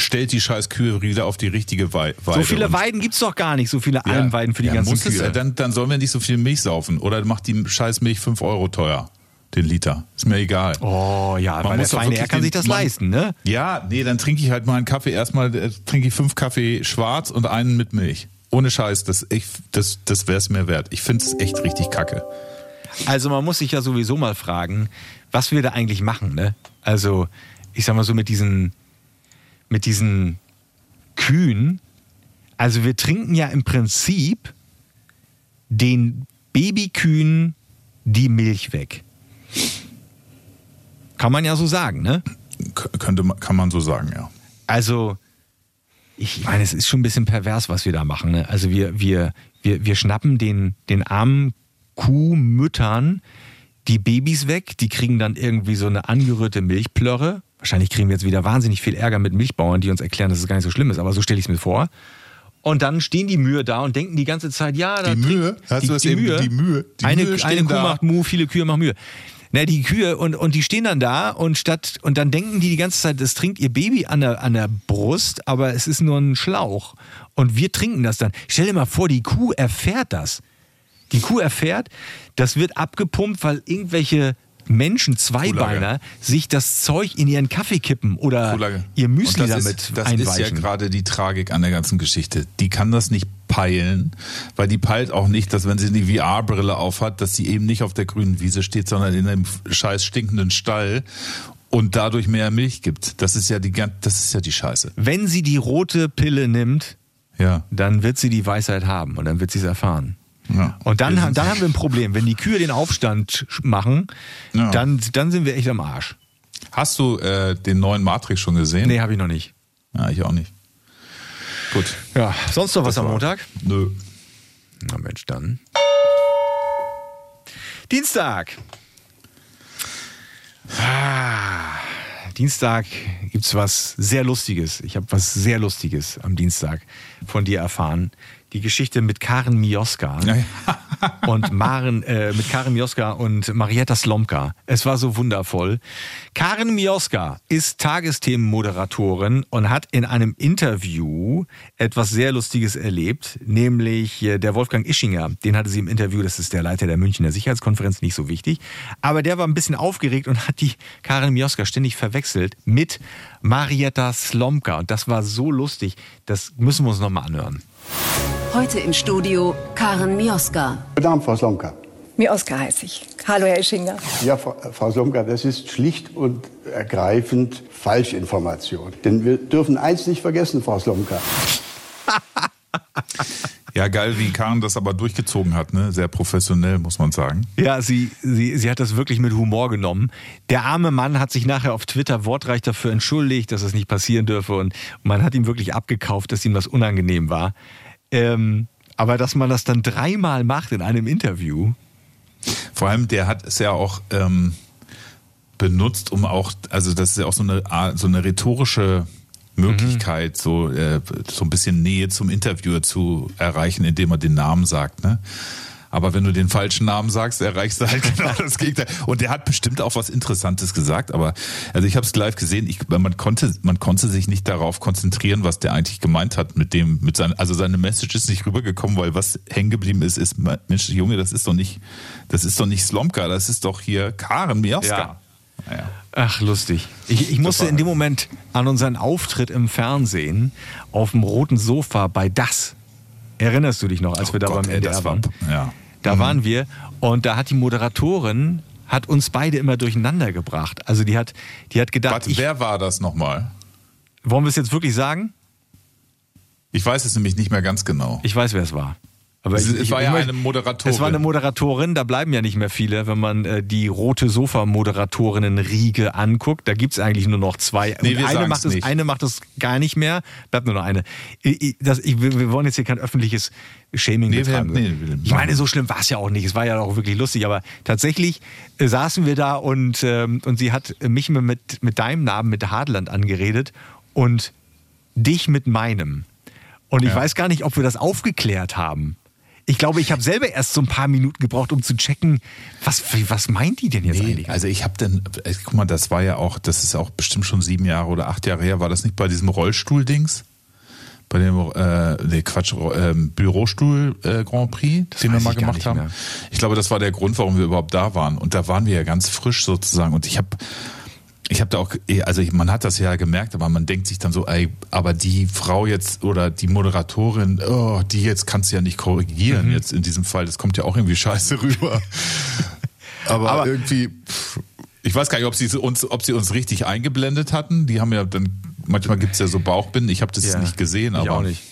Stellt die scheiß Kühe wieder auf die richtige Wei- Weide. So viele Weiden gibt's doch gar nicht, so viele Ja, Almweiden für die ja, ganzen muss es, Kühe. ja, dann, dann sollen wir nicht so viel Milch saufen. Oder macht die scheiß Milch 5 Euro teuer, den Liter. Ist mir egal. oh ja, Man weil der muss doch Feine, er kann den- sich das man- leisten, ne? Ja, nee, dann trinke ich halt mal einen Kaffee. Erstmal äh, trinke ich fünf Kaffee schwarz und einen mit Milch. Ohne Scheiß, das, ich, das, das wäre es mir wert. Ich finde es echt richtig kacke. Also man muss sich ja sowieso mal fragen, was wir da eigentlich machen, ne? Also, ich sag mal so mit diesen, mit diesen Kühen. Also wir trinken ja im Prinzip den Babykühen die Milch weg. Kann man ja so sagen, ne? K könnte man, kann man so sagen, ja. Also, ich meine, es ist schon ein bisschen pervers, was wir da machen. Ne? Also wir, wir, wir, wir schnappen den, den armen Kuhmüttern die Babys weg, die kriegen dann irgendwie so eine angerührte Milchplörre. Wahrscheinlich kriegen wir jetzt wieder wahnsinnig viel Ärger mit Milchbauern, die uns erklären, dass es gar nicht so schlimm ist, aber so stelle ich es mir vor. Und dann stehen die Mühe da und denken die ganze Zeit, ja, da Die Mühe? Hast die, du das die eben- Mühe, die Mühe? Die eine, Mühe eine Kuh da. macht Mu, viele Kühe machen Mühe. Na, die Kühe und, und die stehen dann da und statt und dann denken die die ganze Zeit, das trinkt ihr Baby an der, an der Brust, aber es ist nur ein Schlauch. Und wir trinken das dann. Stell dir mal vor, die Kuh erfährt das. Die Kuh erfährt, das wird abgepumpt, weil irgendwelche Menschen, Zweibeiner, sich das Zeug in ihren Kaffee kippen oder Kuhlage. ihr Müsli das damit ist, Das einweichen. ist ja gerade die Tragik an der ganzen Geschichte. Die kann das nicht peilen, weil die peilt auch nicht, dass wenn sie die VR-Brille aufhat, dass sie eben nicht auf der grünen Wiese steht, sondern in einem scheiß stinkenden Stall und dadurch mehr Milch gibt. Das ist ja die das ist ja die Scheiße. Wenn sie die rote Pille nimmt, Ja. dann wird sie die Weisheit haben und dann wird sie es erfahren. Ja. Und dann, dann haben wir ein Problem. Wenn die Kühe den Aufstand machen, Ja. dann, dann sind wir echt am Arsch. Hast du äh, den neuen Matrix schon gesehen? Nee, habe ich noch nicht. Ja, ich auch nicht. Gut. Ja, sonst noch was am Montag? Nö. Na Mensch, dann. Dienstag. Ah, Dienstag gibt's was sehr Lustiges. Ich habe was sehr Lustiges am Dienstag von dir erfahren. Die Geschichte mit Karen Mioska und Maren, äh, mit Karen Mioska und Marietta Slomka. Es war so wundervoll. Karen Mioska ist Tagesthemenmoderatorin und hat in einem Interview etwas sehr Lustiges erlebt, nämlich äh, der Wolfgang Ischinger, den hatte sie im Interview, das ist der Leiter der Münchner Sicherheitskonferenz, nicht so wichtig, aber der war ein bisschen aufgeregt und hat die Karen Mioska ständig verwechselt mit Marietta Slomka und das war so lustig, das müssen wir uns nochmal anhören. Heute im Studio Karen Mioska. Guten Abend, Frau Slomka. Mir Oskar heiße ich. Hallo, Herr Ischinger. Ja, Frau Frau Slomka, das ist schlicht und ergreifend Falschinformation. Denn wir dürfen eins nicht vergessen, Frau Slomka. Ja, geil, wie Karen das aber durchgezogen hat, ne? Sehr professionell, muss man sagen. Ja, sie, sie, sie hat das wirklich mit Humor genommen. Der arme Mann hat sich nachher auf Twitter wortreich dafür entschuldigt, dass es nicht passieren dürfe und man hat ihm wirklich abgekauft, dass ihm das unangenehm war. Ähm, aber dass man das dann dreimal macht in einem Interview, Vor allem, der hat es ja auch ähm, benutzt, um auch, also das ist ja auch so eine, so eine rhetorische Möglichkeit, so, äh, so ein bisschen Nähe zum Interviewer zu erreichen, indem er den Namen sagt. Ne? Aber wenn du den falschen Namen sagst, erreichst du halt genau das Gegenteil. Und der hat bestimmt auch was Interessantes gesagt. Aber also ich habe es live gesehen. Ich, man konnte, man konnte sich nicht darauf konzentrieren, was der eigentlich gemeint hat mit dem, mit seinem, also seine Message ist nicht rübergekommen, weil was hängen geblieben ist, ist Mensch, Junge, das ist doch nicht, das ist doch nicht Slomka, das ist doch hier Karen Mioska. Ja. Naja. Ach, lustig. Ich, ich musste in dem Moment an unseren Auftritt im Fernsehen auf dem roten Sofa bei Das. Erinnerst du dich noch, als Oh wir da Gott, beim ey, NDR war- waren? ja. Da waren wir und da hat die Moderatorin hat uns beide immer durcheinander gebracht. Also die hat, die hat gedacht, Warte, wer war das nochmal? wollen wir es jetzt wirklich sagen? Ich weiß es nämlich nicht mehr ganz genau. Ich weiß, wer es war. Aber Es- ich, es ich, war ja ich eine Moderatorin. Es war eine Moderatorin, da bleiben ja nicht mehr viele, wenn man äh, die rote Sofa-Moderatorinnen-Riege anguckt. Da gibt's eigentlich nur noch zwei. Nee, Und eine, macht es, eine macht es gar nicht mehr, bleibt nur noch eine. Das, ich, wir wollen jetzt hier kein öffentliches Shaming Nee, betreiben. nee, ich meine, so schlimm war es ja auch nicht. Es war ja auch wirklich lustig, aber tatsächlich äh, saßen wir da und, ähm, und sie hat mich mit, mit deinem Namen, mit Hadland angeredet und dich mit meinem. Und ich Ja. weiß gar nicht, ob wir das aufgeklärt haben. Ich glaube, ich habe selber erst so ein paar Minuten gebraucht, um zu checken, was, was meint die denn jetzt Nee, eigentlich? also ich habe dann, äh, guck mal, das war ja auch, das ist auch bestimmt schon sieben Jahre oder acht Jahre her, war das nicht bei diesem Rollstuhl-Dings? Bei dem, äh, nee, Quatsch, äh, Bürostuhl äh, Grand Prix, den wir mal gemacht haben. mehr. Ich glaube, das war der Grund, warum wir überhaupt da waren. Und da waren wir ja ganz frisch sozusagen. Und ich habe ich habe da auch, also ich- man hat das ja gemerkt, aber man denkt sich dann so, ey, aber die Frau jetzt oder die Moderatorin, oh, die jetzt kannst du ja nicht korrigieren Mhm. jetzt in diesem Fall. Das kommt ja auch irgendwie scheiße rüber. aber, Aber- irgendwie, ich weiß gar nicht, ob sie uns, ob sie uns richtig eingeblendet hatten. Die haben ja dann, manchmal gibt's ja so Bauchbinden. Ich habe das Ja, nicht gesehen, ich aber auch nicht.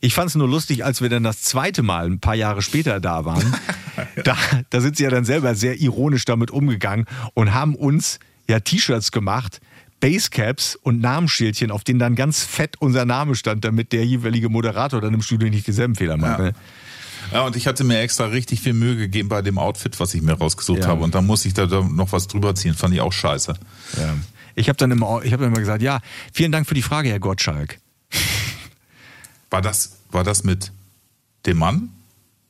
Ich fand es nur lustig, als wir dann das zweite Mal, ein paar Jahre später da waren. da, da sind sie ja dann selber sehr ironisch damit umgegangen und haben uns ja T-Shirts gemacht, Basecaps und Namensschildchen, auf denen dann ganz fett unser Name stand, damit der jeweilige Moderator dann im Studio nicht dieselben Fehler macht. Ja. Ne? Ja, und ich hatte mir extra richtig viel Mühe gegeben bei dem Outfit, was ich mir rausgesucht Ja. habe. Und dann muss ich da noch was drüber ziehen. Fand ich auch scheiße. Ja. Ich habe dann immer, ich hab immer gesagt, ja, vielen Dank für die Frage, Herr Gottschalk. War das, war das mit dem Mann?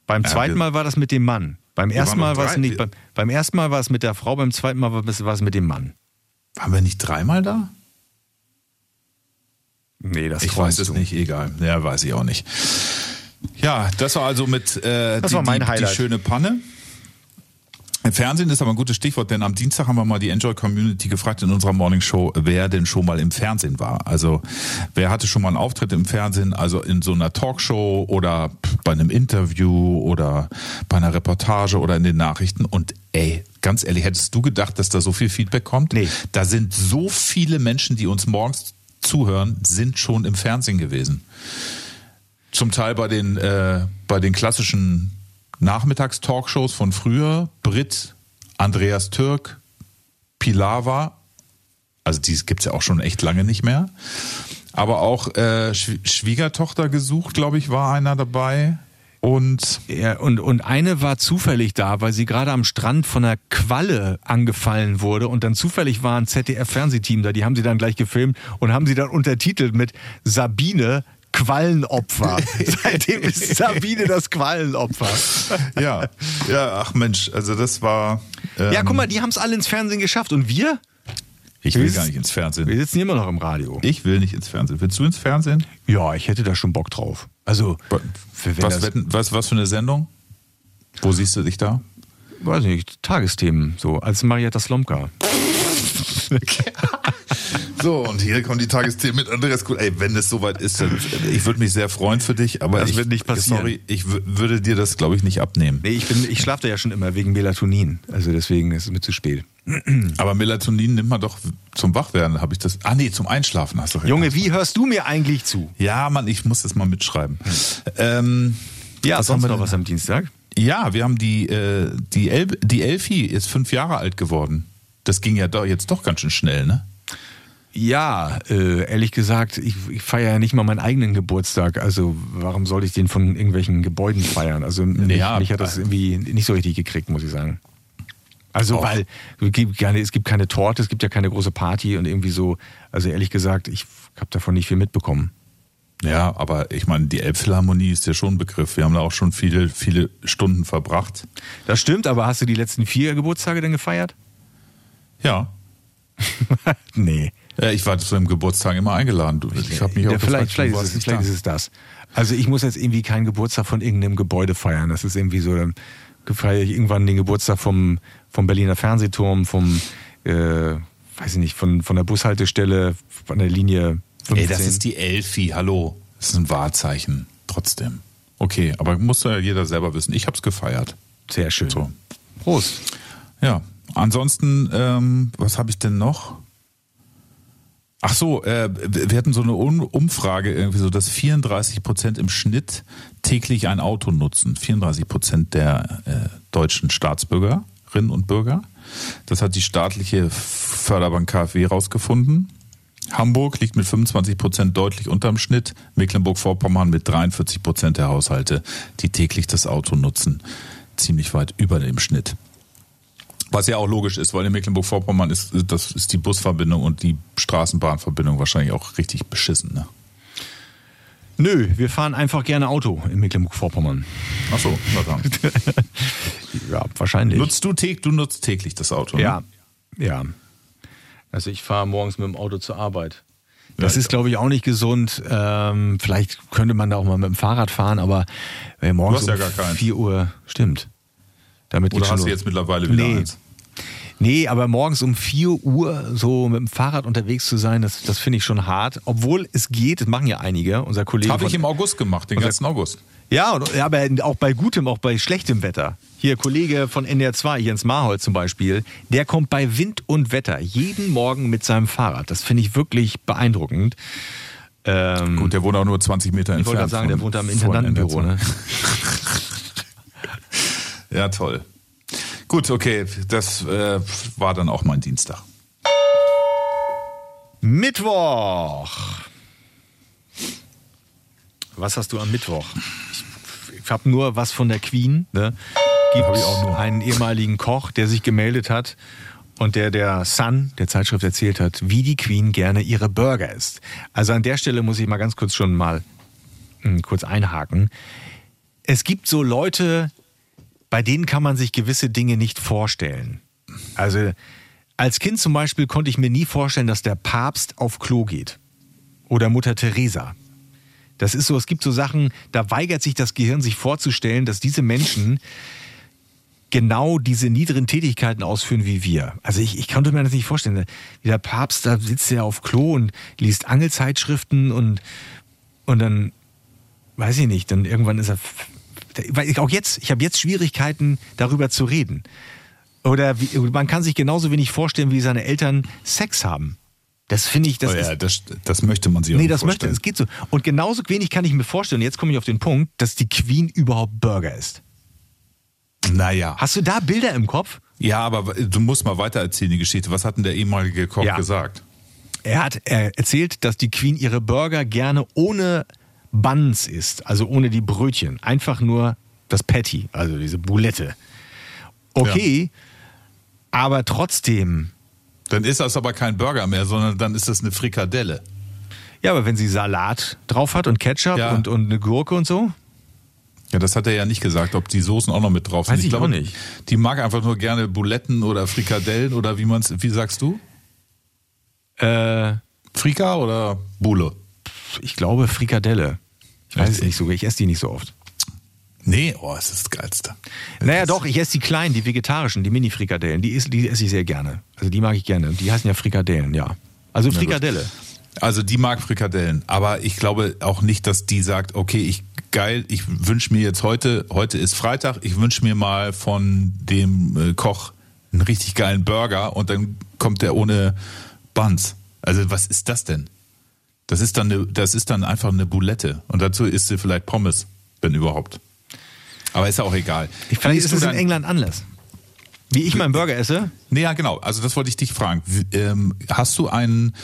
Beim zweiten Mal war das mit dem Mann. Beim ersten Mal war es nicht. Beim, beim ersten Mal war es mit der Frau, beim zweiten Mal war es, mit dem Mann. Waren wir nicht dreimal da? Nee, das Ich weiß es du. nicht, egal. Ja, weiß ich auch nicht. Ja, das war also mit äh, Das die, war mein Highlight. die schöne Panne. Im Fernsehen ist aber ein gutes Stichwort, denn am Dienstag haben wir mal die Enjoy Community gefragt in unserer Morning Show, wer denn schon mal im Fernsehen war. Also wer hatte schon mal einen Auftritt im Fernsehen, also in so einer Talkshow oder bei einem Interview oder bei einer Reportage oder in den Nachrichten. Und ey, ganz ehrlich, hättest du gedacht, dass da so viel Feedback kommt? Nee. Da sind so viele Menschen, die uns morgens zuhören, sind schon im Fernsehen gewesen zum Teil bei den, äh, bei den klassischen Nachmittagstalkshows von früher, Brit, Andreas Türk, Pilawa, also die gibt's ja auch schon echt lange nicht mehr. Aber auch äh, Schw Schwiegertochter gesucht, glaube ich, war einer dabei. Und Ja, und, und eine war zufällig da, weil sie gerade am Strand von einer Qualle angefallen wurde und dann zufällig war ein ZDF-Fernsehteam da. Die haben sie dann gleich gefilmt und haben sie dann untertitelt mit Sabine Quallenopfer. Seitdem ist Sabine das Quallenopfer. ja, ja, ach Mensch, also das war. Ähm, Ja, guck mal, die haben es alle ins Fernsehen geschafft. Und wir? ich will gar nicht ins Fernsehen. Wir sitzen immer noch im Radio. Ich will nicht ins Fernsehen. Willst du ins Fernsehen? Ja, ich hätte da schon Bock drauf. Also, Was, wetten, was, was für eine Sendung? Wo siehst du dich da? weiß nicht, Tagesthemen, so, als Marietta Slomka. So, und hier kommen die Tagesthemen mit Andreas Kuhl. Ey, wenn es soweit ist, dann, ich würde mich sehr freuen für dich, aber Das ich, wird nicht passieren. Sorry, ich würde dir das, glaube ich, nicht abnehmen. Nee, ich, bin, ich schlafe da ja schon immer wegen Melatonin. Also deswegen ist es mir zu spät. Aber Melatonin nimmt man doch zum Wachwerden, habe ich das. Ah, nee, zum Einschlafen hast du recht. Junge, wie hörst du mir eigentlich zu? Ja, Mann, ich muss das mal mitschreiben. Ähm, Ja, was sonst haben wir noch denn? was am Dienstag? Ja, wir haben die, äh, die, El die Elfi ist fünf Jahre alt geworden. Das ging ja doch jetzt doch ganz schön schnell, ne? Ja, äh, ehrlich gesagt, ich, feiere ja nicht mal meinen eigenen Geburtstag. Also warum sollte ich den von irgendwelchen Gebäuden feiern? Also mich, Ja, mich hat das äh, irgendwie nicht so richtig gekriegt, muss ich sagen. Also Och. weil es gibt, keine, es gibt keine Torte, es gibt ja keine große Party und irgendwie so, also ehrlich gesagt, ich habe davon nicht viel mitbekommen. Ja, aber ich meine, die Elbphilharmonie ist ja schon ein Begriff. Wir haben da auch schon viele, viele Stunden verbracht. Das stimmt, aber hast du die letzten vier Geburtstage denn gefeiert? Ja. nee. Äh, Ich war zu dem Geburtstag immer eingeladen. Ich habe mich Ja, auch vielleicht, gefragt, vielleicht, ist es, vielleicht ist es das. Also ich muss jetzt irgendwie keinen Geburtstag von irgendeinem Gebäude feiern. Das ist irgendwie so, dann feiere ich irgendwann den Geburtstag vom, vom Berliner Fernsehturm, vom, äh, weiß ich nicht, von, von der Bushaltestelle, von der Linie 15. Ey, das ist die Elfi, hallo. Das ist ein Wahrzeichen, trotzdem. Okay, aber muss ja jeder selber wissen. Ich habe es gefeiert. Sehr schön. So. Prost. Ja, ansonsten, ähm, was habe ich denn noch? Ach so, äh, wir hatten so eine Umfrage irgendwie so, dass 34 Prozent im Schnitt täglich ein Auto nutzen. 34 Prozent der äh, deutschen Staatsbürgerinnen und Bürger. Das hat die staatliche Förderbank KfW rausgefunden. Hamburg liegt mit 25 Prozent deutlich unterm Schnitt. Mecklenburg-Vorpommern mit 43 Prozent der Haushalte, die täglich das Auto nutzen, ziemlich weit über dem Schnitt. Was ja auch logisch ist, weil in Mecklenburg-Vorpommern ist, das ist die Busverbindung und die Straßenbahnverbindung wahrscheinlich auch richtig beschissen. Ne? Nö, wir fahren einfach gerne Auto in Mecklenburg-Vorpommern. Ach so. Ja, wahrscheinlich. Nutzt du, täglich, du nutzt täglich das Auto? Ne? Ja, ja. Also ich fahre morgens mit dem Auto zur Arbeit. Das ist, glaube ich, auch nicht gesund. Ähm, vielleicht könnte man da auch mal mit dem Fahrrad fahren, aber äh, morgens Du hast ja um gar keins. 4 Uhr, stimmt. Damit Oder hast du jetzt mittlerweile wieder nee. eins? Nee, aber morgens um 4 Uhr so mit dem Fahrrad unterwegs zu sein, das, das finde ich schon hart. Obwohl es geht, das machen ja einige. Unser Kollege. Habe ich im August gemacht, den ganzen August. ja, und, ja, aber auch bei gutem, auch bei schlechtem Wetter. Hier, Kollege von NDR 2, Jens Marhold zum Beispiel, der kommt bei Wind und Wetter jeden Morgen mit seinem Fahrrad. Das finde ich wirklich beeindruckend. Ähm, Gut, der wohnt auch nur 20 Meter ich wollte entfernt. sagen, der wohnt am von Intendantenbüro. Ne? Ja, toll. Gut, okay, das äh, war dann auch mein Dienstag. Mittwoch. Was hast du am Mittwoch? Ich, ich habe nur was von der Queen. Ne? Gibt Hab ich auch nur. einen ehemaligen Koch, der sich gemeldet hat und der der Sun, der Zeitschrift, erzählt hat, wie die Queen gerne ihre Burger isst. Also an der Stelle muss ich mal ganz kurz schon mal mh, kurz einhaken. Es gibt so Leute, bei denen kann man sich gewisse Dinge nicht vorstellen. Also als Kind zum Beispiel konnte ich mir nie vorstellen, dass der Papst auf Klo geht. Oder Mutter Teresa. Das ist so, es gibt so Sachen, da weigert sich das Gehirn, sich vorzustellen, dass diese Menschen genau diese niederen Tätigkeiten ausführen wie wir. Also ich, ich konnte mir das nicht vorstellen. Wie der Papst, da sitzt er auf Klo und liest Angelzeitschriften und, und dann, weiß ich nicht, dann irgendwann ist er, weil ich auch jetzt, ich habe jetzt Schwierigkeiten, darüber zu reden. Oder wie, man kann sich genauso wenig vorstellen, wie seine Eltern Sex haben. Das finde ich, das oh ja, ist, das, das möchte man sich auch Nee, nicht das möchte, vorstellen. es geht so. Und genauso wenig kann ich mir vorstellen, jetzt komme ich auf den Punkt, dass die Queen überhaupt Burger ist. Naja. Hast du da Bilder im Kopf? Ja, aber du musst mal weiter erzählen, die Geschichte. Was hat denn der ehemalige Koch Ja. gesagt? Er hat äh, erzählt, dass die Queen ihre Burger gerne ohne Buns isst, also ohne die Brötchen. Einfach nur das Patty, also diese Boulette. Okay, aber trotzdem. Dann ist das aber kein Burger mehr, sondern dann ist das eine Frikadelle. Ja, aber wenn sie Salat drauf hat und Ketchup Ja. und, und eine Gurke und so, Ja, das hat er ja nicht gesagt, ob die Soßen auch noch mit drauf sind. Weiß ich auch nicht. Die mag einfach nur gerne Buletten oder Frikadellen oder wie man's, wie sagst du? äh, Frika oder Bule? Ich glaube Frikadelle. Ich weiß es nicht so, ich esse die nicht so oft. Nee, oh, es ist das Geilste. Naja, Das- doch, ich esse die kleinen, die vegetarischen, die Mini-Frikadellen. Die, is- die esse ich sehr gerne. Also die mag ich gerne. Die heißen ja Frikadellen, ja. Also. Frikadelle. Also die mag Frikadellen, aber ich glaube auch nicht, dass die sagt, okay, ich geil, ich wünsche mir jetzt heute, heute ist Freitag, ich wünsche mir mal von dem äh, Koch einen richtig geilen Burger und dann kommt der ohne Buns. Also was ist das denn? Das ist dann eine, das ist dann einfach eine Boulette und dazu isst sie vielleicht Pommes, wenn überhaupt. Aber ist ja auch egal. Ich, vielleicht ist es in England anders. Wie ich meinen Burger esse? Nee, ja, genau. Also das wollte ich dich fragen. Ähm, hast du einen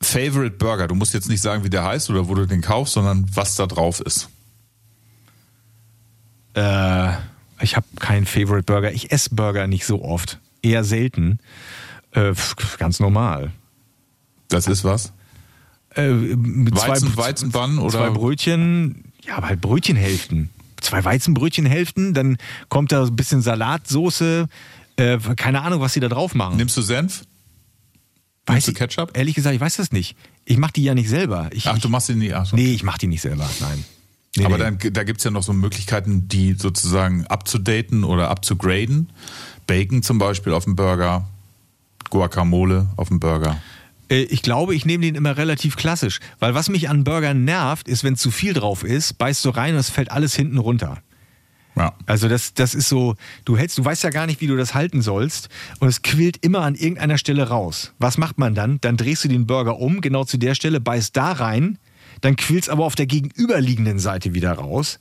Favorite Burger? Du musst jetzt nicht sagen, wie der heißt oder wo du den kaufst, sondern was da drauf ist. Äh, ich habe keinen Favorite Burger. Ich esse Burger nicht so oft. Eher selten. Äh, ganz normal. Das ist was? Äh, mit Weizen- zwei, Weizenbun oder- Zwei Brötchen. Ja, aber halt Brötchenhälften. Zwei Weizenbrötchenhälften, dann kommt da ein bisschen Salatsoße. Äh, keine Ahnung, was sie da drauf machen. Nimmst du Senf? Weiß Nimmst du ich- Ketchup? Ehrlich gesagt, ich weiß das nicht. Ich mache die ja nicht selber. Ich, Ach, du machst den nicht. Ach so. Nee, ich mache die nicht selber. Nein. Nee, Aber nee. dann, da gibt's ja noch so Möglichkeiten, die sozusagen abzudaten oder abzugraden. Bacon zum Beispiel auf dem Burger, Guacamole auf dem Burger. Äh, Ich glaube, ich nehme den immer relativ klassisch. Weil was mich an Burgern nervt, ist, wenn zu viel drauf ist, beißt du rein und es fällt alles hinten runter. Ja. Also das, das ist so, du hältst, du weißt ja gar nicht, wie du das halten sollst und es quillt immer an irgendeiner Stelle raus. Was macht man dann? Dann drehst du den Burger um, genau zu der Stelle, beißt da rein, dann quillt aber auf der gegenüberliegenden Seite wieder raus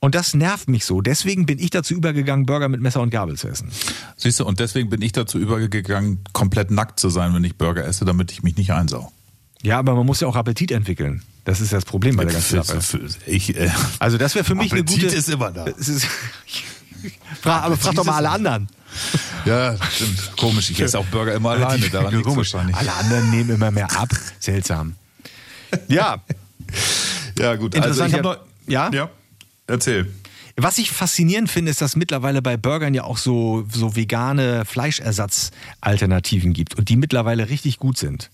und das nervt mich so. Deswegen bin ich dazu übergegangen, Burger mit Messer und Gabel zu essen. Siehst du, und deswegen bin ich dazu übergegangen, komplett nackt zu sein, wenn ich Burger esse, damit ich mich nicht einsau. Ja, aber man muss ja auch Appetit entwickeln. Das ist das Problem bei der ganzen Sache. Äh, Also das wäre für mich Appetit eine gute. ist immer da. Es ist, frag, aber frag doch mal alle anderen. ja, stimmt. Komisch, ich esse auch Burger immer alleine. Daran Komisch. wahrscheinlich. Alle anderen nehmen immer mehr ab. Seltsam. Ja, Ja, gut. Also Interessant, ich hab ja. noch, Ja? Ja. Erzähl. was ich faszinierend finde, ist, dass mittlerweile bei Burgern ja auch so, so vegane Fleischersatzalternativen gibt und die mittlerweile richtig gut sind.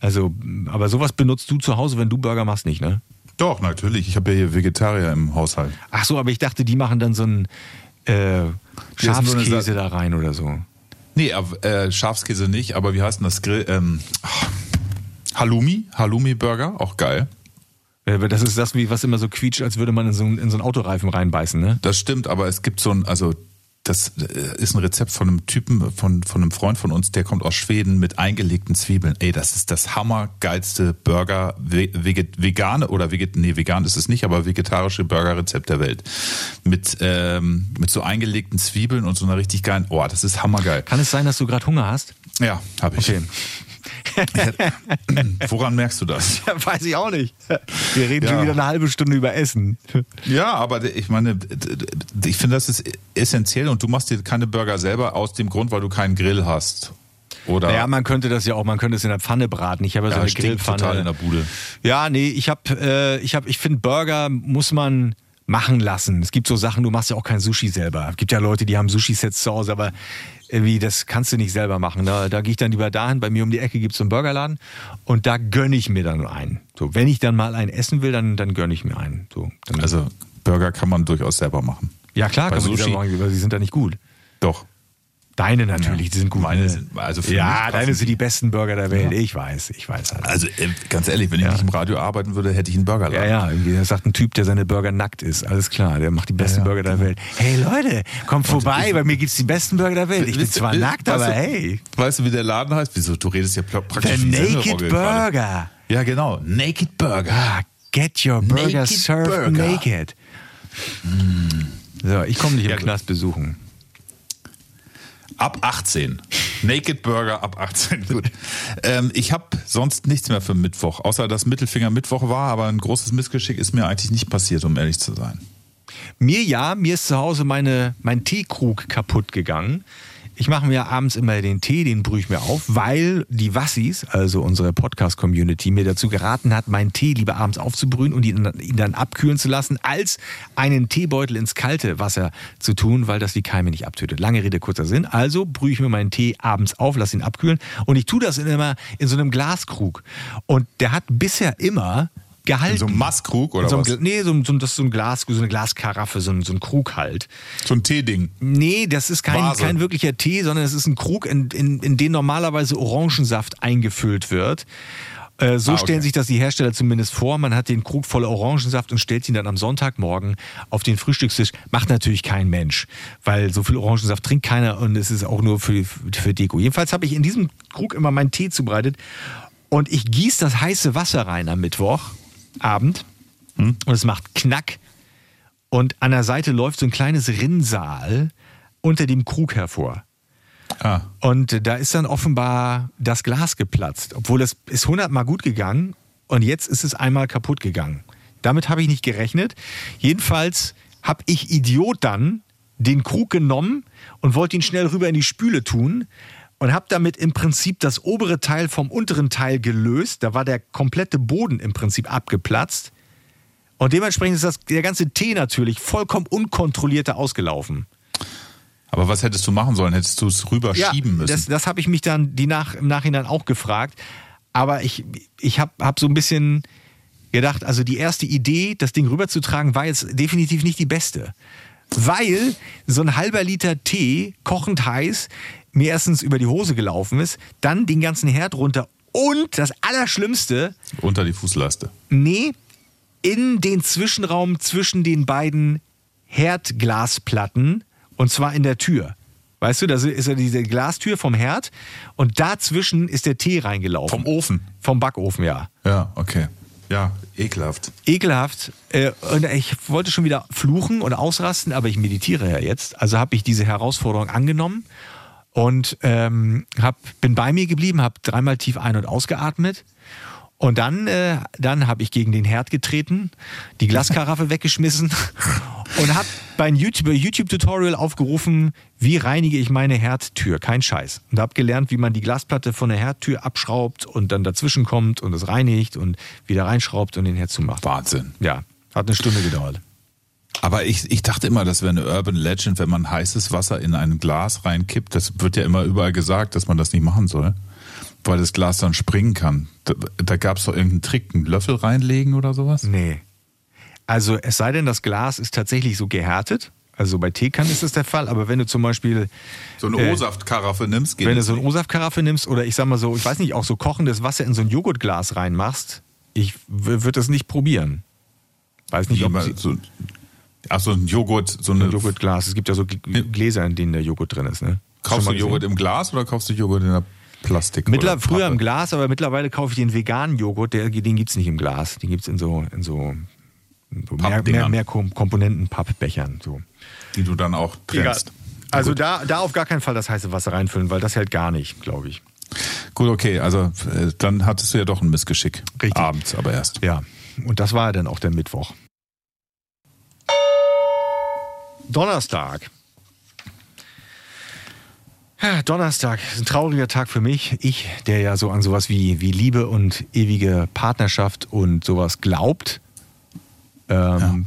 Also, aber sowas benutzt du zu Hause, wenn du Burger machst, nicht, ne? Doch, natürlich. Ich habe ja hier Vegetarier im Haushalt. Ach so, aber ich dachte, die machen dann so einen äh, Schafskäse da rein oder so. Nee, aber, äh, Schafskäse nicht, aber wie heißt denn das Grill? Ähm, ach, Halloumi, Halloumi-Burger, auch geil. Äh, Das ist das, wie was immer so quietscht, als würde man in so, einen- in so einen Autoreifen reinbeißen, ne? Das stimmt, aber es gibt so ein, also das äh, ist ein Rezept von einem Typen, von, von einem Freund von uns, der kommt aus Schweden mit eingelegten Zwiebeln. Ey, das ist das hammergeilste Burger, vegane oder veget, nee, vegan ist es nicht, aber vegetarische Burgerrezept der Welt. Mit, ähm, mit so eingelegten Zwiebeln und so einer richtig geilen, oh, das ist hammergeil. Kann es sein, dass du gerade Hunger hast? Ja, habe ich. Okay. Woran merkst du das? Ja, weiß ich auch nicht. Wir reden Ja. schon wieder eine halbe Stunde über Essen. Ja, aber ich meine, ich finde, das ist essentiell und du machst dir keine Burger selber aus dem Grund, weil du keinen Grill hast. Oder Ja, man könnte das ja auch, man könnte es in der Pfanne braten. Ich habe ja so eine Grillpfanne. total in der Bude. Ja, nee, ich habe, äh, ich habe, ich finde Burger muss man machen lassen. Es gibt so Sachen, du machst ja auch kein Sushi selber. Es gibt ja Leute, die haben Sushi-Sets zu Hause, aber Irgendwie, das kannst du nicht selber machen. Da, da gehe ich dann lieber dahin. Bei mir um die Ecke gibt es einen Burgerladen und da gönne ich mir dann einen. So, wenn ich dann mal einen essen will, dann, dann gönne ich mir einen. So, Also Burger kann man durchaus selber machen. ja, klar, bei kann man Sushi- selber machen, aber sie sind da nicht gut. Doch. Deine natürlich, die sind gut. Meine ne? sind- also für mich ja, deine sind die. besten Burger der Welt. Ich weiß, ich weiß. Halt. Also äh, ganz ehrlich, wenn ich Ja. nicht im Radio arbeiten würde, hätte ich einen Burgerladen. Ja, ja, irgendwie, das sagt ein Typ, der seine Burger nackt isst. Alles klar, der macht die besten Ja, ja, Burger der Welt. Hey Leute, kommt vorbei, bei mir gibt's die besten Burger der Welt. Ich bin zwar nackt, aber hey. Weißt du, wie der Laden heißt? Wieso? Du redest ja praktisch The wie Naked Semmelrogge gerade. Burger. Ja, genau. Naked Burger. Ah, get your burger Naked served Burger. naked. So, ich komme dich im Ja. Knast besuchen. Ab 18. Naked Burger ab 18. Gut. Ähm, ich habe sonst nichts mehr für Mittwoch, außer dass Mittelfinger Mittwoch war, aber ein großes Missgeschick ist mir eigentlich nicht passiert, um ehrlich zu sein. Mir ja, mir ist zu Hause meine, mein Teekrug kaputt gegangen. Ich mache mir abends immer den Tee, den brühe ich mir auf, weil die Wassis, also unsere Podcast-Community, mir dazu geraten hat, meinen Tee lieber abends aufzubrühen und ihn, ihn dann abkühlen zu lassen, als einen Teebeutel ins kalte Wasser zu tun, weil das die Keime nicht abtötet. Lange Rede, kurzer Sinn. Also brühe ich mir meinen Tee abends auf, lasse ihn abkühlen und ich tue das immer in so einem Glaskrug. Und der hat bisher immer gehalten. In so einem Maßkrug oder so ein, was? Nee, so, ein- so, ein- das ist so ein Glas, so eine Glaskaraffe, so ein, so ein Krug halt. So ein Teeding. Nee, das ist kein, Vase. kein wirklicher Tee, sondern es ist ein Krug, in, in, in den normalerweise Orangensaft eingefüllt wird. Äh, so Ah, okay. stellen sich das die Hersteller zumindest vor. Man hat den Krug voller Orangensaft und stellt ihn dann am Sonntagmorgen auf den Frühstückstisch. Macht natürlich kein Mensch, weil so viel Orangensaft trinkt keiner und es ist auch nur für, für Deko. Jedenfalls habe ich in diesem Krug immer meinen Tee zubereitet und ich gieße das heiße Wasser rein am Mittwochabend und es macht Knack und an der Seite läuft so ein kleines Rinnsal unter dem Krug hervor. Ah. Und da ist dann offenbar das Glas geplatzt, obwohl es ist hundertmal gut gegangen und jetzt ist es einmal kaputt gegangen. Damit habe ich nicht gerechnet. Jedenfalls habe ich Idiot dann den Krug genommen und wollte ihn schnell rüber in die Spüle tun und habe damit im Prinzip das obere Teil vom unteren Teil gelöst. Da war der komplette Boden im Prinzip abgeplatzt. Und dementsprechend ist das, der ganze Tee natürlich vollkommen unkontrolliert da ausgelaufen. Aber was hättest du machen sollen? Hättest du es rüberschieben müssen? Das, das habe ich mich dann die nach, im Nachhinein auch gefragt. Aber ich, ich habe hab so ein bisschen gedacht, also die erste Idee, das Ding rüberzutragen, war jetzt definitiv nicht die beste. Weil so ein halber Liter Tee, kochend heiß, mir erstens über die Hose gelaufen ist, dann den ganzen Herd runter und das Allerschlimmste, Unter die Fußleiste. Nee, in den Zwischenraum zwischen den beiden Herdglasplatten und zwar in der Tür. Weißt du, da ist ja diese Glastür vom Herd und dazwischen ist der Tee reingelaufen. Vom Ofen. Vom Backofen, ja. Ja, okay. Ja, ekelhaft. Ekelhaft. Äh, Und ich wollte schon wieder fluchen und ausrasten, aber ich meditiere ja jetzt. Also habe ich diese Herausforderung angenommen und ähm, hab, bin bei mir geblieben, habe dreimal tief ein- und ausgeatmet. Und dann, äh, dann habe ich gegen den Herd getreten, die Glaskaraffe weggeschmissen und habe bei einem YouTube- YouTube-Tutorial aufgerufen, wie reinige ich meine Herdtür. Kein Scheiß. Und habe gelernt, wie man die Glasplatte von der Herdtür abschraubt und dann dazwischen kommt und es reinigt und wieder reinschraubt und den Herd zumacht. Wahnsinn. Ja, hat eine Stunde gedauert. Aber ich, ich dachte immer, das wäre eine Urban Legend, wenn man heißes Wasser in ein Glas reinkippt. Das wird ja immer überall gesagt, dass man das nicht machen soll, weil das Glas dann springen kann. Da, da gab es doch irgendeinen Trick, einen Löffel reinlegen oder sowas? Nee. Also es sei denn, das Glas ist tatsächlich so gehärtet. Also bei Teekannen ist das der Fall, aber wenn du zum Beispiel So eine Äh, O-Saft-Karaffe nimmst, geht wenn du so eine. O-Saft-Karaffe nimmst oder ich sag mal so, ich weiß nicht, auch so kochendes Wasser in so ein Joghurtglas reinmachst, ich würde das nicht probieren. Weiß nicht, ob so, ach, so ein Joghurt, so eine. ein Joghurtglas. Es gibt ja so Gläser, in denen der Joghurt drin ist. Ne? Kaufst du? Joghurt im Glas oder kaufst du Joghurt in der Plastik? Mittler, oder früher im? Glas, aber mittlerweile kaufe ich den veganen Joghurt, der, den gibt's nicht im Glas. Den gibt's in so, in so, in so mehr, mehr, mehr Kom Komponenten, Pappbechern. So. Die du dann auch trennst. Also Gut. da, da auf gar keinen Fall das heiße Wasser reinfüllen, weil das hält gar nicht, glaube ich. Gut, okay, also äh, dann hattest du ja doch ein Missgeschick. Richtig. Abends aber erst. Ja, und das war dann auch der Mittwoch. Donnerstag. Ja, Donnerstag ist ein trauriger Tag für mich. Ich, der ja so an sowas wie, wie Liebe und ewige Partnerschaft und sowas glaubt. Ähm,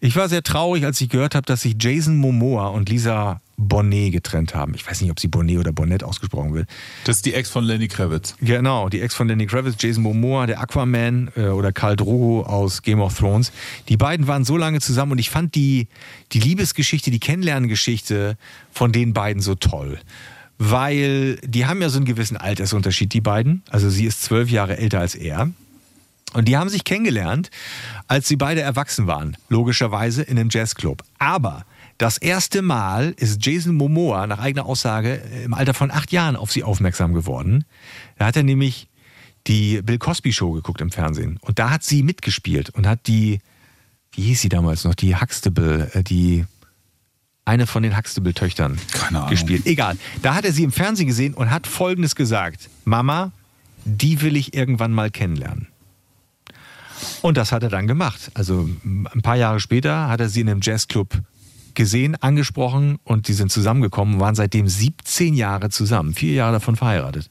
Ich war sehr traurig, als ich gehört habe, dass sich Jason Momoa und Lisa Bonnet getrennt haben. Ich weiß nicht, ob sie Bonnet oder Bonnet ausgesprochen wird. Das ist die Ex von Lenny Kravitz. Genau, die Ex von Lenny Kravitz, Jason Momoa, der Aquaman äh, oder Karl Drogo aus Game of Thrones. Die beiden waren so lange zusammen und ich fand die, die Liebesgeschichte, die Kennenlerngeschichte von den beiden so toll. Weil die haben ja so einen gewissen Altersunterschied, die beiden. Also sie ist zwölf Jahre älter als er. Und die haben sich kennengelernt, als sie beide erwachsen waren. Logischerweise in einem Jazzclub. Aber das erste Mal ist Jason Momoa nach eigener Aussage im Alter von acht Jahren auf sie aufmerksam geworden. Da hat er nämlich die Bill Cosby Show geguckt im Fernsehen. Und da hat sie mitgespielt und hat die, wie hieß sie damals noch, die Huxtable, äh, die eine von den Huxtable-Töchtern gespielt. Egal. Da hat er sie im Fernsehen gesehen und hat Folgendes gesagt. Mama, die will ich irgendwann mal kennenlernen. Und das hat er dann gemacht. Also ein paar Jahre später hat er sie in einem Jazzclub gesehen, angesprochen und die sind zusammengekommen, waren seitdem 17 Jahre zusammen, vier Jahre davon verheiratet.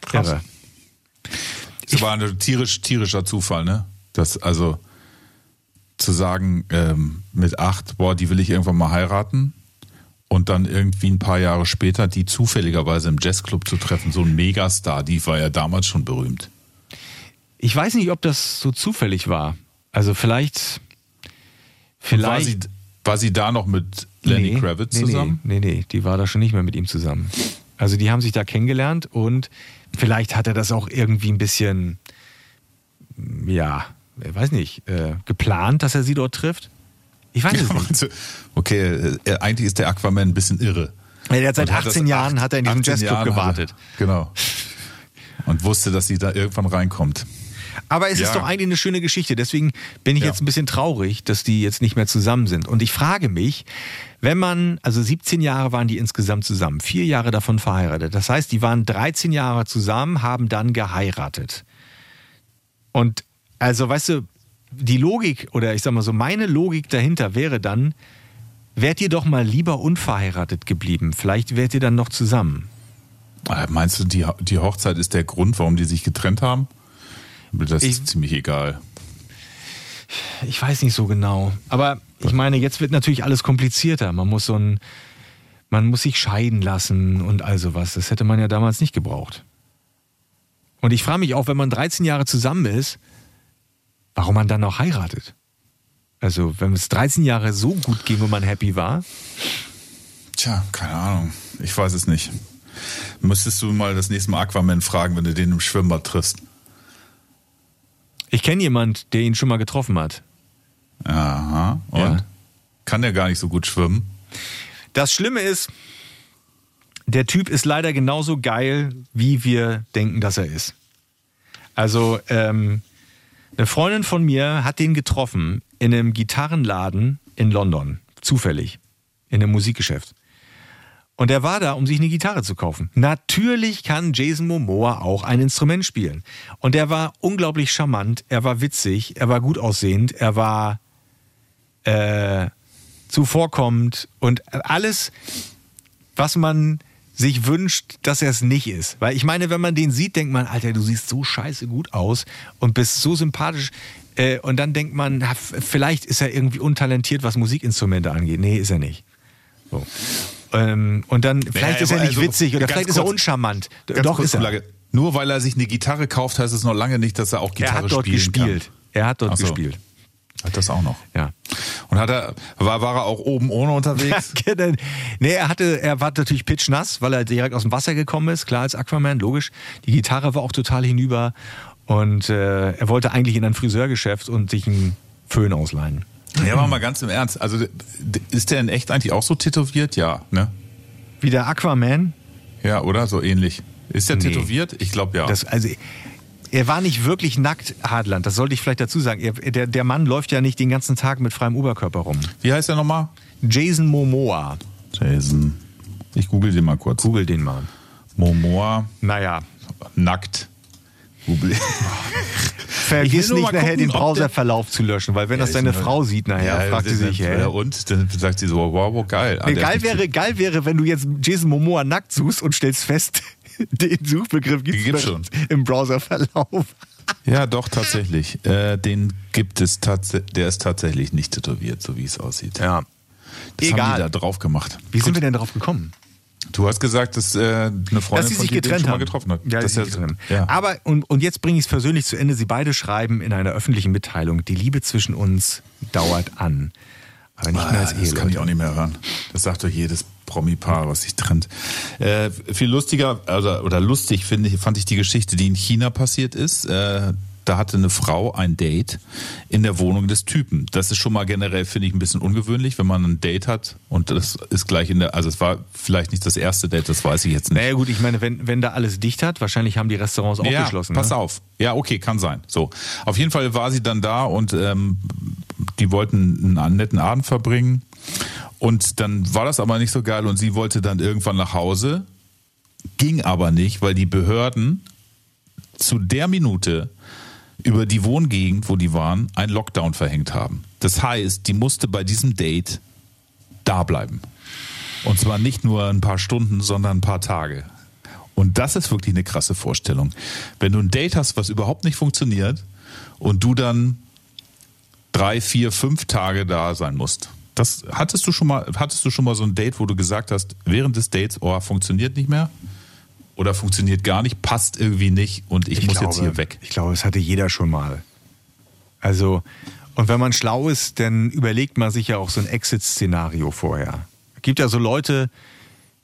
Krass. Irre. Das war ein tierisch, tierischer Zufall, ne? Das, also zu sagen, ähm, mit acht, boah, die will ich irgendwann mal heiraten und dann irgendwie ein paar Jahre später die zufälligerweise im Jazzclub zu treffen, so ein Megastar, die war ja damals schon berühmt. Ich weiß nicht, ob das so zufällig war. Also vielleicht, vielleicht. War sie, da noch mit Lenny Nee, Kravitz nee, zusammen? Nee, nee, nee, die war da schon nicht mehr mit ihm zusammen. Also die haben sich da kennengelernt und vielleicht hat er das auch irgendwie ein bisschen, ja, weiß nicht, äh, geplant, dass er sie dort trifft. Ich weiß es nicht. Also, Okay, äh, eigentlich ist der Aquaman ein bisschen irre. Er hat seit hat 18 das Jahren acht- hat er in diesem 18 Jazzclub gewartet. Genau. Und wusste, dass sie da irgendwann reinkommt. Aber es Ja. ist doch eigentlich eine schöne Geschichte. Deswegen bin ich Ja. jetzt ein bisschen traurig, dass die jetzt nicht mehr zusammen sind. Und ich frage mich, wenn man, also 17 Jahre waren die insgesamt zusammen, vier Jahre davon verheiratet. Das heißt, die waren 13 Jahre zusammen, haben dann geheiratet. Und also, weißt du, die Logik oder ich sag mal so, meine Logik dahinter wäre dann, wärt ihr doch mal lieber unverheiratet geblieben. Vielleicht wärt ihr dann noch zusammen. Äh, Meinst du, die, die Hochzeit ist der Grund, warum die sich getrennt haben? Das Ich- ist ziemlich egal. Ich weiß nicht so genau. Aber ich meine, jetzt wird natürlich alles komplizierter. Man muss so ein, man muss sich scheiden lassen und all sowas. Das hätte man ja damals nicht gebraucht. Und ich frage mich auch, wenn man 13 Jahre zusammen ist, warum man dann noch heiratet. Also, wenn es 13 Jahre so gut ging und man happy war, Tja, keine Ahnung. Ich weiß es nicht. Müsstest du mal das nächste Mal Aquaman fragen, wenn du den im Schwimmbad triffst. Ich kenne jemand, der ihn schon mal getroffen hat. Aha. Und? Ja. Kann der gar nicht so gut schwimmen? Das Schlimme ist, der Typ ist leider genauso geil, wie wir denken, dass er ist. Also, ähm, eine Freundin von mir hat den getroffen in einem Gitarrenladen in London. Zufällig. In einem Musikgeschäft. Und er war da, um sich eine Gitarre zu kaufen. Natürlich kann Jason Momoa auch ein Instrument spielen. Und er war unglaublich charmant, er war witzig, er war gut aussehend, er war äh, zuvorkommend und alles, was man sich wünscht, dass er es nicht ist. Weil ich meine, wenn man den sieht, denkt man, Alter, du siehst so scheiße gut aus und bist so sympathisch. Äh, und dann denkt man, vielleicht ist er irgendwie untalentiert, was Musikinstrumente angeht. Nee, ist er nicht. So. Ähm, und dann, vielleicht ist er nicht also, witzig oder vielleicht ist er kurz- uncharmant. Doch, kurz ist er. Nur weil er sich eine Gitarre kauft, heißt es noch lange nicht, dass er auch Er Gitarre hat dort gespielt. Er hat dort so. gespielt. kann. Hat das auch noch. Ja. Und hat er, war, war er auch oben ohne unterwegs? nee, er hatte, er war natürlich pitchnass, weil er direkt aus dem Wasser gekommen ist, klar als Aquaman, logisch. Die Gitarre war auch total hinüber und äh, er wollte eigentlich in ein Friseurgeschäft und sich einen Föhn ausleihen. Ja, aber mal ganz im Ernst. Also ist der in echt eigentlich auch so tätowiert? Ja, ne? Wie der Aquaman, Ja, oder? So ähnlich. Ist der Nee. tätowiert? Ich glaube ja. das, also er war nicht wirklich nackt, Hadland, das sollte ich vielleicht dazu sagen. Er, der, der Mann läuft ja nicht den ganzen Tag mit freiem Oberkörper rum. Wie heißt der nochmal? Jason Momoa, Jason. Ich google den mal kurz. google den mal. Momoa, Naja, nackt. Google. vergiss nicht nachher gucken, den Browserverlauf zu löschen, weil wenn das ist deine Frau sieht nachher, fragt sie sich, hä? Ja, und? Dann sagt sie so, wow, wow geil. Ah, Nee, geil, wäre, geil wäre, wenn du jetzt Jason Momoa nackt suchst und stellst fest, den Suchbegriff gibt es schon. im Browserverlauf. Ja, doch, tatsächlich. Äh, den gibt es tatsächlich, der ist tatsächlich nicht tätowiert, so wie es aussieht. Ja. Das haben Egal. die da drauf gemacht. Wie sind wir denn darauf gekommen? Du hast gesagt, dass äh, eine Freundin Dass sie sich getrennt schon getroffen hat. Ja, das ist ja. Aber, und, und jetzt bringe ich es persönlich zu Ende. Sie beide schreiben in einer öffentlichen Mitteilung, die Liebe zwischen uns dauert an. Aber nicht mehr Ah, als das kann ich auch nicht mehr hören. Das sagt doch jedes Promi-Paar, was sich trennt. Äh, viel lustiger oder, oder lustig finde ich, fand ich die Geschichte, die in China passiert ist. Äh, da hatte eine Frau ein Date in der Wohnung des Typen. Das ist schon mal generell, finde ich, ein bisschen ungewöhnlich, wenn man ein Date hat und das ist gleich in der, also es war vielleicht nicht das erste Date, das weiß ich jetzt nicht. Naja gut, ich meine, wenn, wenn da alles dicht hat, wahrscheinlich haben die Restaurants auch ja, geschlossen. Pass ne? auf. Ja, okay, kann sein. So. Auf jeden Fall war sie dann da und ähm, die wollten einen netten Abend verbringen. Und dann war das aber nicht so geil und sie wollte dann irgendwann nach Hause. Ging aber nicht, weil die Behörden zu der Minute über die Wohngegend, wo die waren, einen Lockdown verhängt haben. Das heißt, die musste bei diesem Date da bleiben. Und zwar nicht nur ein paar Stunden, sondern ein paar Tage. Und das ist wirklich eine krasse Vorstellung. Wenn du ein Date hast, was überhaupt nicht funktioniert und du dann drei, vier, fünf Tage da sein musst. Das hattest du schon mal, hattest du schon mal so ein Date, wo du gesagt hast, während des Dates, oh, funktioniert nicht mehr? Oder funktioniert gar nicht, passt irgendwie nicht und ich, muss jetzt hier weg. Ich glaube, das hatte jeder schon mal. Also, und wenn man schlau ist, dann überlegt man sich ja auch so ein Exit-Szenario vorher. Es gibt ja so Leute,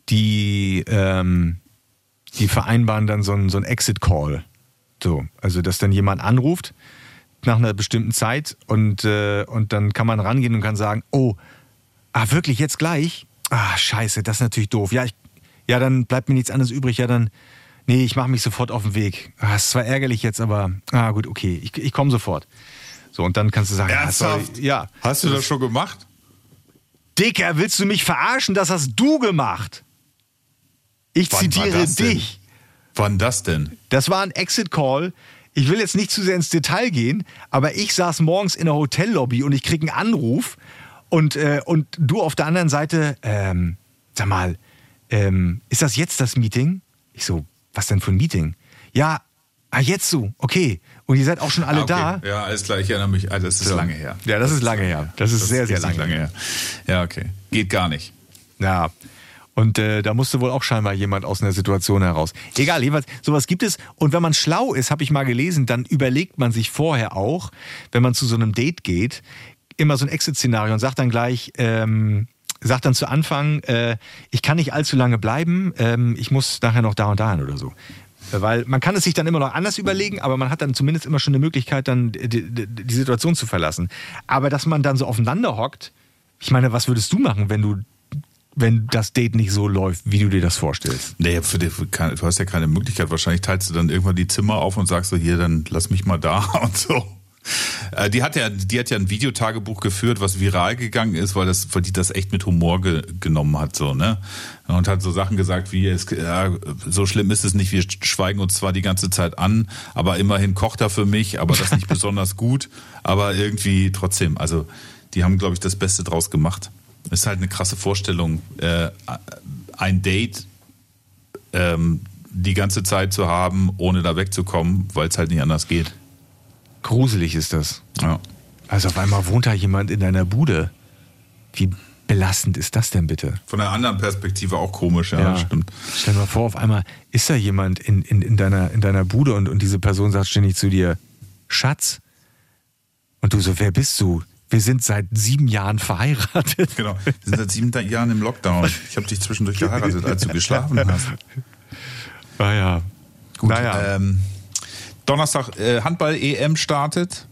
die, ähm, die vereinbaren dann so ein, so ein Exit-Call. So, also dass dann jemand anruft nach einer bestimmten Zeit und, äh, und dann kann man rangehen und kann sagen, oh, ah, wirklich jetzt gleich? Ah, scheiße, das ist natürlich doof. Ja, ich, ja, dann bleibt mir nichts anderes übrig. Ja, dann, nee, ich mache mich sofort auf den Weg. Ah, ist zwar ärgerlich jetzt, aber, ah, gut, okay, ich, ich komme sofort. So, und dann kannst du sagen, ah, sorry, ja. Hast du das schon gemacht? Dicker, willst du mich verarschen? Das hast du gemacht. Ich Wann zitiere dich. Wann das denn? Das war ein Exit-Call. Ich will jetzt nicht zu sehr ins Detail gehen, aber ich saß morgens in der Hotellobby und ich krieg einen Anruf und, äh, und du auf der anderen Seite, ähm, sag mal, ähm, ist das jetzt das Meeting? Ich so, was denn für ein Meeting? Ja, ah, jetzt so, okay. Und ihr seid auch schon alle Ah, da. okay. Ja, alles klar, ich erinnere mich. Also, das ist So. lange her. Ja, das ist lange her. Das ist sehr, sehr richtig lange her. Ja, okay. Geht gar nicht. Ja. Und äh, da musste wohl auch scheinbar jemand aus einer Situation heraus. Egal, jedenfalls, sowas gibt es. Und wenn man schlau ist, habe ich mal gelesen, dann überlegt man sich vorher auch, wenn man zu so einem Date geht, immer so ein Exit-Szenario und sagt dann gleich, ähm, sagt dann zu Anfang, äh, ich kann nicht allzu lange bleiben, ähm, ich muss nachher noch da und dahin oder so. Weil man kann es sich dann immer noch anders überlegen, aber man hat dann zumindest immer schon eine Möglichkeit, dann die, die, die Situation zu verlassen. Aber dass man dann so aufeinander hockt, ich meine, was würdest du machen, wenn du wenn das Date nicht so läuft, wie du dir das vorstellst. Nee, für die, für keine- du hast ja keine Möglichkeit. Wahrscheinlich teilst du dann irgendwann die Zimmer auf und sagst so, hier, dann lass mich mal da und so. Äh, Die hat ja, die hat ja ein Videotagebuch geführt, was viral gegangen ist, weil das, weil die das echt mit Humor ge genommen hat, so, ne? Und hat so Sachen gesagt wie, es, ja, so schlimm ist es nicht, wir schweigen uns zwar die ganze Zeit an, aber immerhin kocht er für mich, aber das nicht besonders gut, aber irgendwie trotzdem, also, die haben, glaube ich, das Beste draus gemacht. Ist halt eine krasse Vorstellung, äh, ein Date ähm, die ganze Zeit zu haben, ohne da wegzukommen, weil es halt nicht anders geht. Gruselig ist das. Ja. Also auf einmal wohnt da jemand in deiner Bude. Wie belastend ist das denn bitte? Von einer anderen Perspektive auch komisch, ja, das stimmt. Stell dir mal vor, auf einmal ist da jemand in, in, in, deiner, in deiner Bude und, und diese Person sagt ständig zu dir, Schatz. Und du so, wer bist du? Wir sind seit sieben Jahren verheiratet. Genau. Wir sind seit sieben Jahren im Lockdown. Ich habe dich zwischendurch geheiratet, als du geschlafen hast. Ah ja. Gut. Naja. Ähm, Donnerstag äh, Handball-EM startet.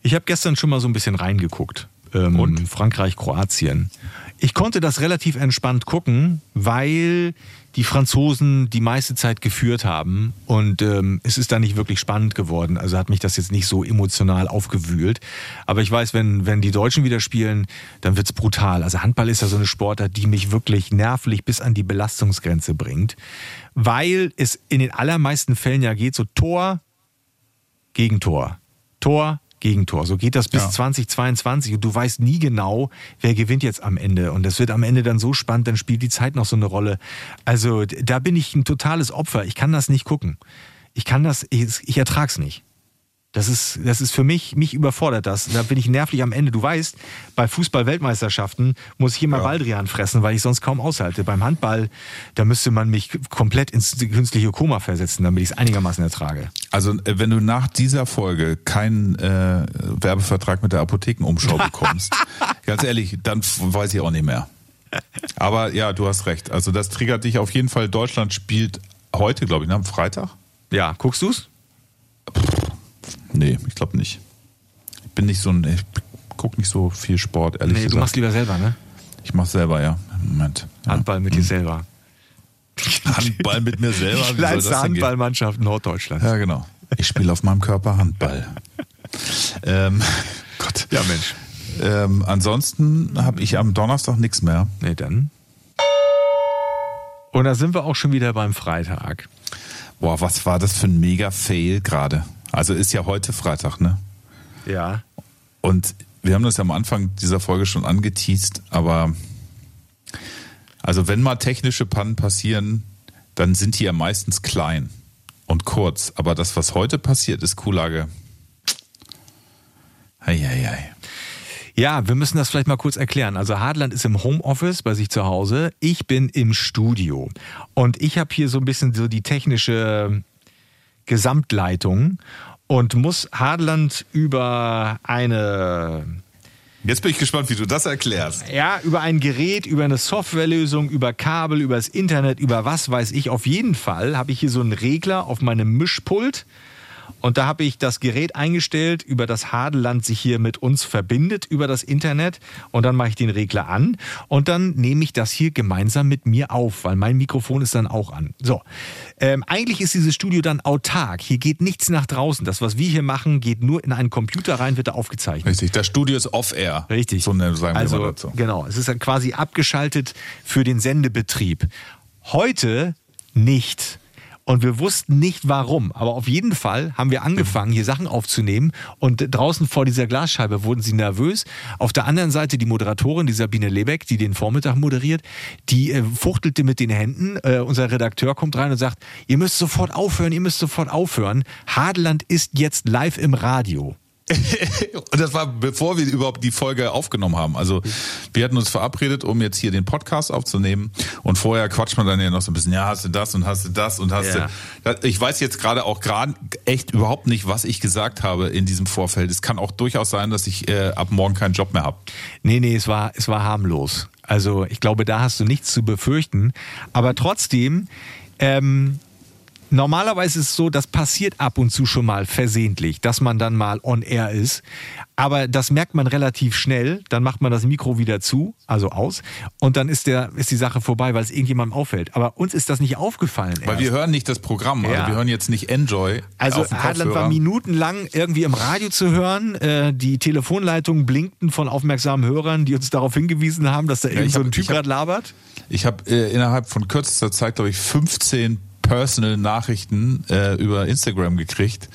Ich habe gestern schon mal so ein bisschen reingeguckt. Ähm, Und? Frankreich, Kroatien. Ich konnte das relativ entspannt gucken, weil die Franzosen die meiste Zeit geführt haben und ähm, es ist da nicht wirklich spannend geworden. Also hat mich das jetzt nicht so emotional aufgewühlt. Aber ich weiß, wenn, wenn die Deutschen wieder spielen, dann wird's brutal. Also Handball ist ja so eine Sportart, die mich wirklich nervlich bis an die Belastungsgrenze bringt, weil es in den allermeisten Fällen ja geht so Tor, Gegentor. Tor, Gegentor. So geht das bis Ja. 2022 und du weißt nie genau, wer gewinnt jetzt am Ende. Und das wird am Ende dann so spannend, dann spielt die Zeit noch so eine Rolle. Also da bin ich ein totales Opfer. Ich kann das nicht gucken. Ich kann das, ich, ich ertrag's nicht. Das ist, das ist für mich, mich überfordert das. Da bin ich nervlich am Ende. Du weißt, bei Fußball-Weltmeisterschaften muss ich immer Ja. Baldrian fressen, weil ich sonst kaum aushalte. Beim Handball, da müsste man mich komplett ins künstliche Koma versetzen, damit ich es einigermaßen ertrage. Also äh, wenn du nach dieser Folge keinen äh, Werbevertrag mit der Apothekenumschau bekommst, ganz ehrlich, dann weiß ich auch nicht mehr. Aber ja, du hast recht. Also das triggert dich auf jeden Fall. Deutschland spielt heute, glaube ich, ne, am Freitag. Ja, guckst du's? Nee, ich glaube nicht. Ich bin nicht so ein, ich guck nicht so viel Sport, ehrlich Nee, du gesagt. machst lieber selber, ne? ich mach selber, ja. Moment. Ja. Handball mit dir selber. Handball mit mir selber. Wie Kleinste? Handballmannschaft Norddeutschlands. Ja, genau. Ich spiele auf meinem Körper Handball. ähm, Gott. Ja, Mensch. Ähm, ansonsten habe ich am Donnerstag nichts mehr. Nee, dann. Und da sind wir auch schon wieder beim Freitag. Boah, was war das für ein Mega-Fail gerade? Also ist ja heute Freitag, ne? Ja. Und wir haben das ja am Anfang dieser Folge schon angeteased, aber also wenn mal technische Pannen passieren, dann sind die ja meistens klein und kurz. Aber das, was heute passiert, ist Kuhlage. Eieiei. Ja, wir müssen das vielleicht mal kurz erklären. Also Hartland ist im Homeoffice bei sich zu Hause. Ich bin im Studio. Und ich habe hier so ein bisschen so die technische Gesamtleitung und muss Hartland über eine Jetzt bin ich gespannt, wie du das erklärst. Ja, über ein Gerät, über eine Softwarelösung, über Kabel, über das Internet, über was weiß ich. Auf jeden Fall habe ich hier so einen Regler auf meinem Mischpult. Und da habe ich das Gerät eingestellt, über das Hadeland sich hier mit uns verbindet, über das Internet. Und dann mache ich den Regler an. Und dann nehme ich das hier gemeinsam mit mir auf, weil mein Mikrofon ist dann auch an. So, ähm, eigentlich ist dieses Studio dann autark. Hier geht nichts nach draußen. Das, was wir hier machen, geht nur in einen Computer rein, wird da aufgezeichnet. Richtig, das Studio ist off-air. Richtig. So sagen wir also, mal dazu. Genau, es ist dann quasi abgeschaltet für den Sendebetrieb. Heute nicht. Und wir wussten nicht warum. Aber auf jeden Fall haben wir angefangen, hier Sachen aufzunehmen. Und draußen vor dieser Glasscheibe wurden sie nervös. Auf der anderen Seite die Moderatorin, die Sabine Lebeck, die den Vormittag moderiert, die äh, fuchtelte mit den Händen. Äh, unser Redakteur kommt rein und sagt, ihr müsst sofort aufhören, ihr müsst sofort aufhören. Hadeland ist jetzt live im Radio. Und das war bevor wir überhaupt die Folge aufgenommen haben. Also wir hatten uns verabredet, um jetzt hier den Podcast aufzunehmen. Und vorher quatscht man dann ja noch so ein bisschen, ja, hast du das und hast du das und hast Ja. du. Ich weiß jetzt gerade auch gerade echt überhaupt nicht, was ich gesagt habe in diesem Vorfeld. Es kann auch durchaus sein, dass ich äh, ab morgen keinen Job mehr habe. Nee, nee, es war, es war harmlos. Also ich glaube, da hast du nichts zu befürchten. Aber trotzdem, ähm, normalerweise ist es so, das passiert ab und zu schon mal versehentlich, dass man dann mal on air ist. Aber das merkt man relativ schnell. Dann macht man das Mikro wieder zu, also aus. Und dann ist, der, ist die Sache vorbei, weil es irgendjemandem auffällt. Aber uns ist das nicht aufgefallen. Weil erst. wir hören nicht das Programm. Also Ja. wir hören jetzt nicht Enjoy. Also Adland war minutenlang irgendwie im Radio zu hören. Äh, die Telefonleitungen blinkten von aufmerksamen Hörern, die uns darauf hingewiesen haben, dass da irgend ich so ein Typ gerade labert. Ich habe äh, innerhalb von kürzester Zeit, glaube ich, 15 Personal Nachrichten äh, über Instagram gekriegt.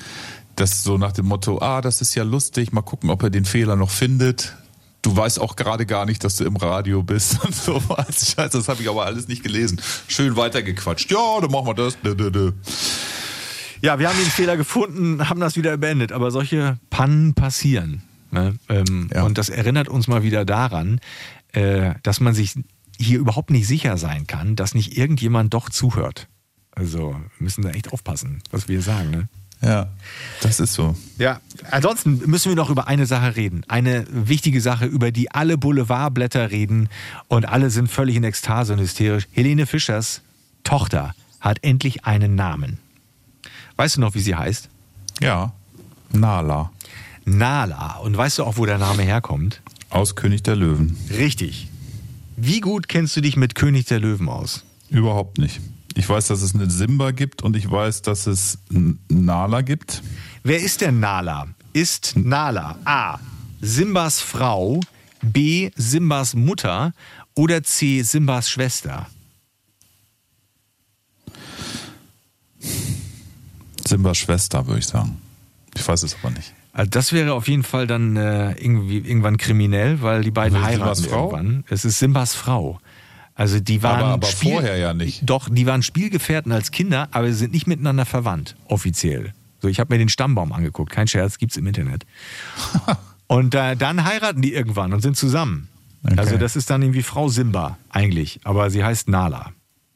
Das so nach dem Motto, ah, das ist ja lustig, mal gucken, ob er den Fehler noch findet. Du weißt auch gerade gar nicht, dass du im Radio bist und so was. Scheiße, das habe ich aber alles nicht gelesen. Schön weitergequatscht. Ja, dann machen wir das. Dö, dö, dö. Ja, wir haben den Fehler gefunden, haben das wieder beendet. Aber solche Pannen passieren. Ne? Ähm, Ja. Und das erinnert uns mal wieder daran, äh, dass man sich hier überhaupt nicht sicher sein kann, dass nicht irgendjemand doch zuhört. Also wir müssen da echt aufpassen, was wir sagen. Ne? Ja, das ist so. Ja, ansonsten müssen wir noch über eine Sache reden. Eine wichtige Sache, über die alle Boulevardblätter reden und alle sind völlig in Ekstase und hysterisch. Helene Fischers Tochter hat endlich einen Namen. Weißt du noch, wie sie heißt? Ja, Nala Nala. Und weißt du auch, wo der Name herkommt? aus König der Löwen. Richtig. Wie gut kennst du dich mit König der Löwen aus? Überhaupt nicht. Ich weiß, dass es eine Simba gibt und ich weiß, dass es Nala gibt. Wer ist der Nala? Ist Nala A. Simbas Frau, B. Simbas Mutter oder C. Simbas Schwester? Simbas Schwester, würde ich sagen. Ich weiß es aber nicht. Also das wäre auf jeden Fall dann äh, irgendwie irgendwann kriminell, weil die beiden Also heiraten Simbas Frau? irgendwann. Es ist Simbas Frau. Also die waren Aber- aber vorher ja nicht. Doch, die waren Spielgefährten als Kinder, aber sie sind nicht miteinander verwandt, offiziell. So, ich habe mir den Stammbaum angeguckt. Kein Scherz, gibt's im Internet. und äh, dann heiraten die irgendwann und sind zusammen. Okay. Also das ist dann irgendwie Frau Simba eigentlich, aber sie heißt Nala.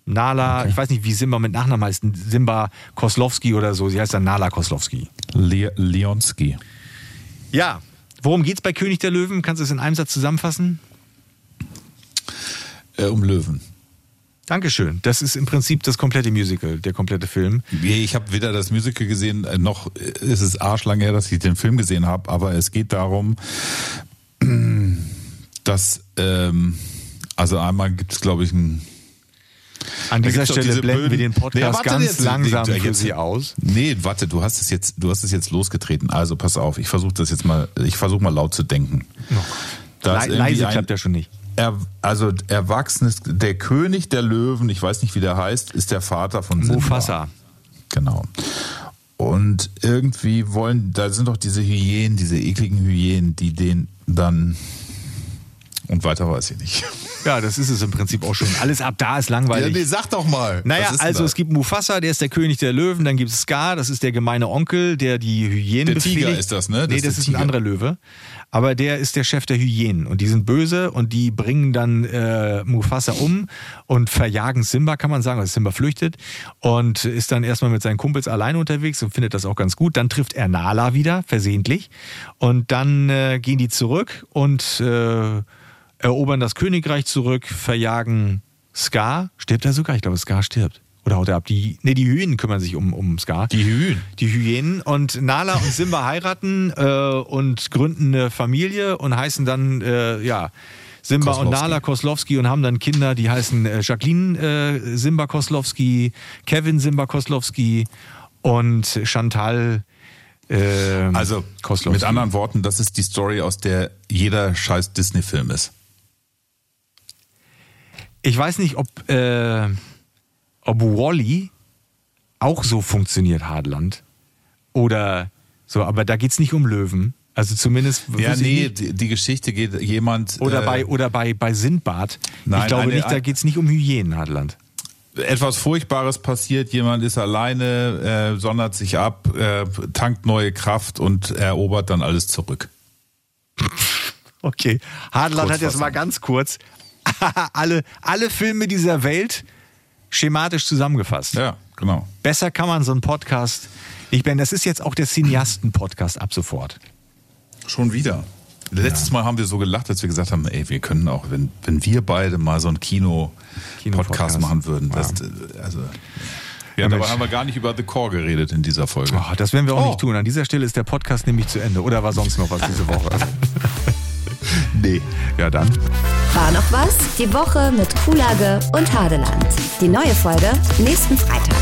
Nala, ich weiß nicht, wie Simba mit Nachnamen heißt, Simba Koslowski oder so. Sie heißt dann Nala Koslowski. Le Leonski. Ja, worum geht's bei König der Löwen? Kannst du es in einem Satz zusammenfassen? Äh, um Löwen. Dankeschön. Das ist im Prinzip das komplette Musical, der komplette Film. Ich habe weder das Musical gesehen, äh, noch ist es arschlang her, dass ich den Film gesehen habe, aber es geht darum, dass, ähm, also einmal gibt es, glaube ich, ein An dieser Stelle blenden wir blöden- den Podcast Nee, warte ganz jetzt, langsam nee, für jetzt- Sie aus. Nee, warte, du hast es jetzt, du hast es jetzt losgetreten. Also pass auf, ich versuche das jetzt mal, ich versuche mal laut zu denken. Ist Le leise klappt ja schon nicht. Er, also Erwachsenes, der König der Löwen, ich weiß nicht, wie der heißt, ist der Vater von Simba. Mufasa. Genau. Und irgendwie wollen, da sind doch diese Hyänen, diese ekligen Hyänen, die den dann und weiter weiß ich nicht. Ja, das ist es im Prinzip auch schon. Alles ab da ist langweilig. sag doch mal. Naja, also es gibt Mufasa, der ist der König der Löwen, dann gibt es Scar, das ist der gemeine Onkel, der die Hyänen Der Tiger befehligt. ist das, ne? Das nee, ist das ist ein Tiger. anderer Löwe. Aber der ist der Chef der Hyänen und die sind böse und die bringen dann äh, Mufasa um und verjagen Simba, kann man sagen. Also Simba flüchtet und ist dann erstmal mit seinen Kumpels alleine unterwegs und findet das auch ganz gut. Dann trifft er Nala wieder, versehentlich. Und dann äh, gehen die zurück und äh, erobern das Königreich zurück, verjagen Scar. Stirbt er sogar? Ich glaube, Scar stirbt. Oder haut er ab? Die, nee, die Hyänen kümmern sich um, um Scar. Die Hyänen. Die Hyänen. Und Nala und Simba heiraten äh, und gründen eine Familie und heißen dann, äh, ja, Simba und Koslowski. Nala Koslowski und haben dann Kinder, die heißen äh, Jacqueline äh, Simba Koslowski, Kevin Simba Koslowski und Chantal äh, Also Koslowski. mit anderen Worten, das ist die Story, aus der jeder scheiß Disney-Film ist. Ich weiß nicht, ob, äh, ob Wally auch so funktioniert, Hardland. Oder so, aber da geht's nicht um Löwen. Also zumindest. Ja, nee, die, die Geschichte geht jemand. Oder äh, bei, oder bei, bei Sindbad. Nein, ich glaube eine- nicht, da ein- geht's nicht um Hyänen, Hardland. etwas Furchtbares passiert, jemand ist alleine, äh, sondert sich ab, äh, tankt neue Kraft und erobert dann alles zurück. Okay. Hardland hat jetzt mal ganz kurz alle, alle Filme dieser Welt schematisch zusammengefasst. Ja, genau. Besser kann man so einen Podcast nicht beenden. Das ist jetzt auch der Cineasten-Podcast ab sofort. Schon wieder. Letztes Mal haben wir so gelacht, als wir gesagt haben, ey, wir können auch, wenn, wenn wir beide mal so einen Kino-Podcast Kino-Podcast. machen würden. Das, Ja. äh, also, ja, dabei haben wir gar nicht über The Core geredet in dieser Folge. Oh, das werden wir auch Oh. nicht tun. An dieser Stelle ist der Podcast nämlich zu Ende. Oder war sonst noch was diese Woche? Nee. ja, dann. War noch was? Die Woche mit Kulage und Hadeland. Die neue Folge nächsten Freitag.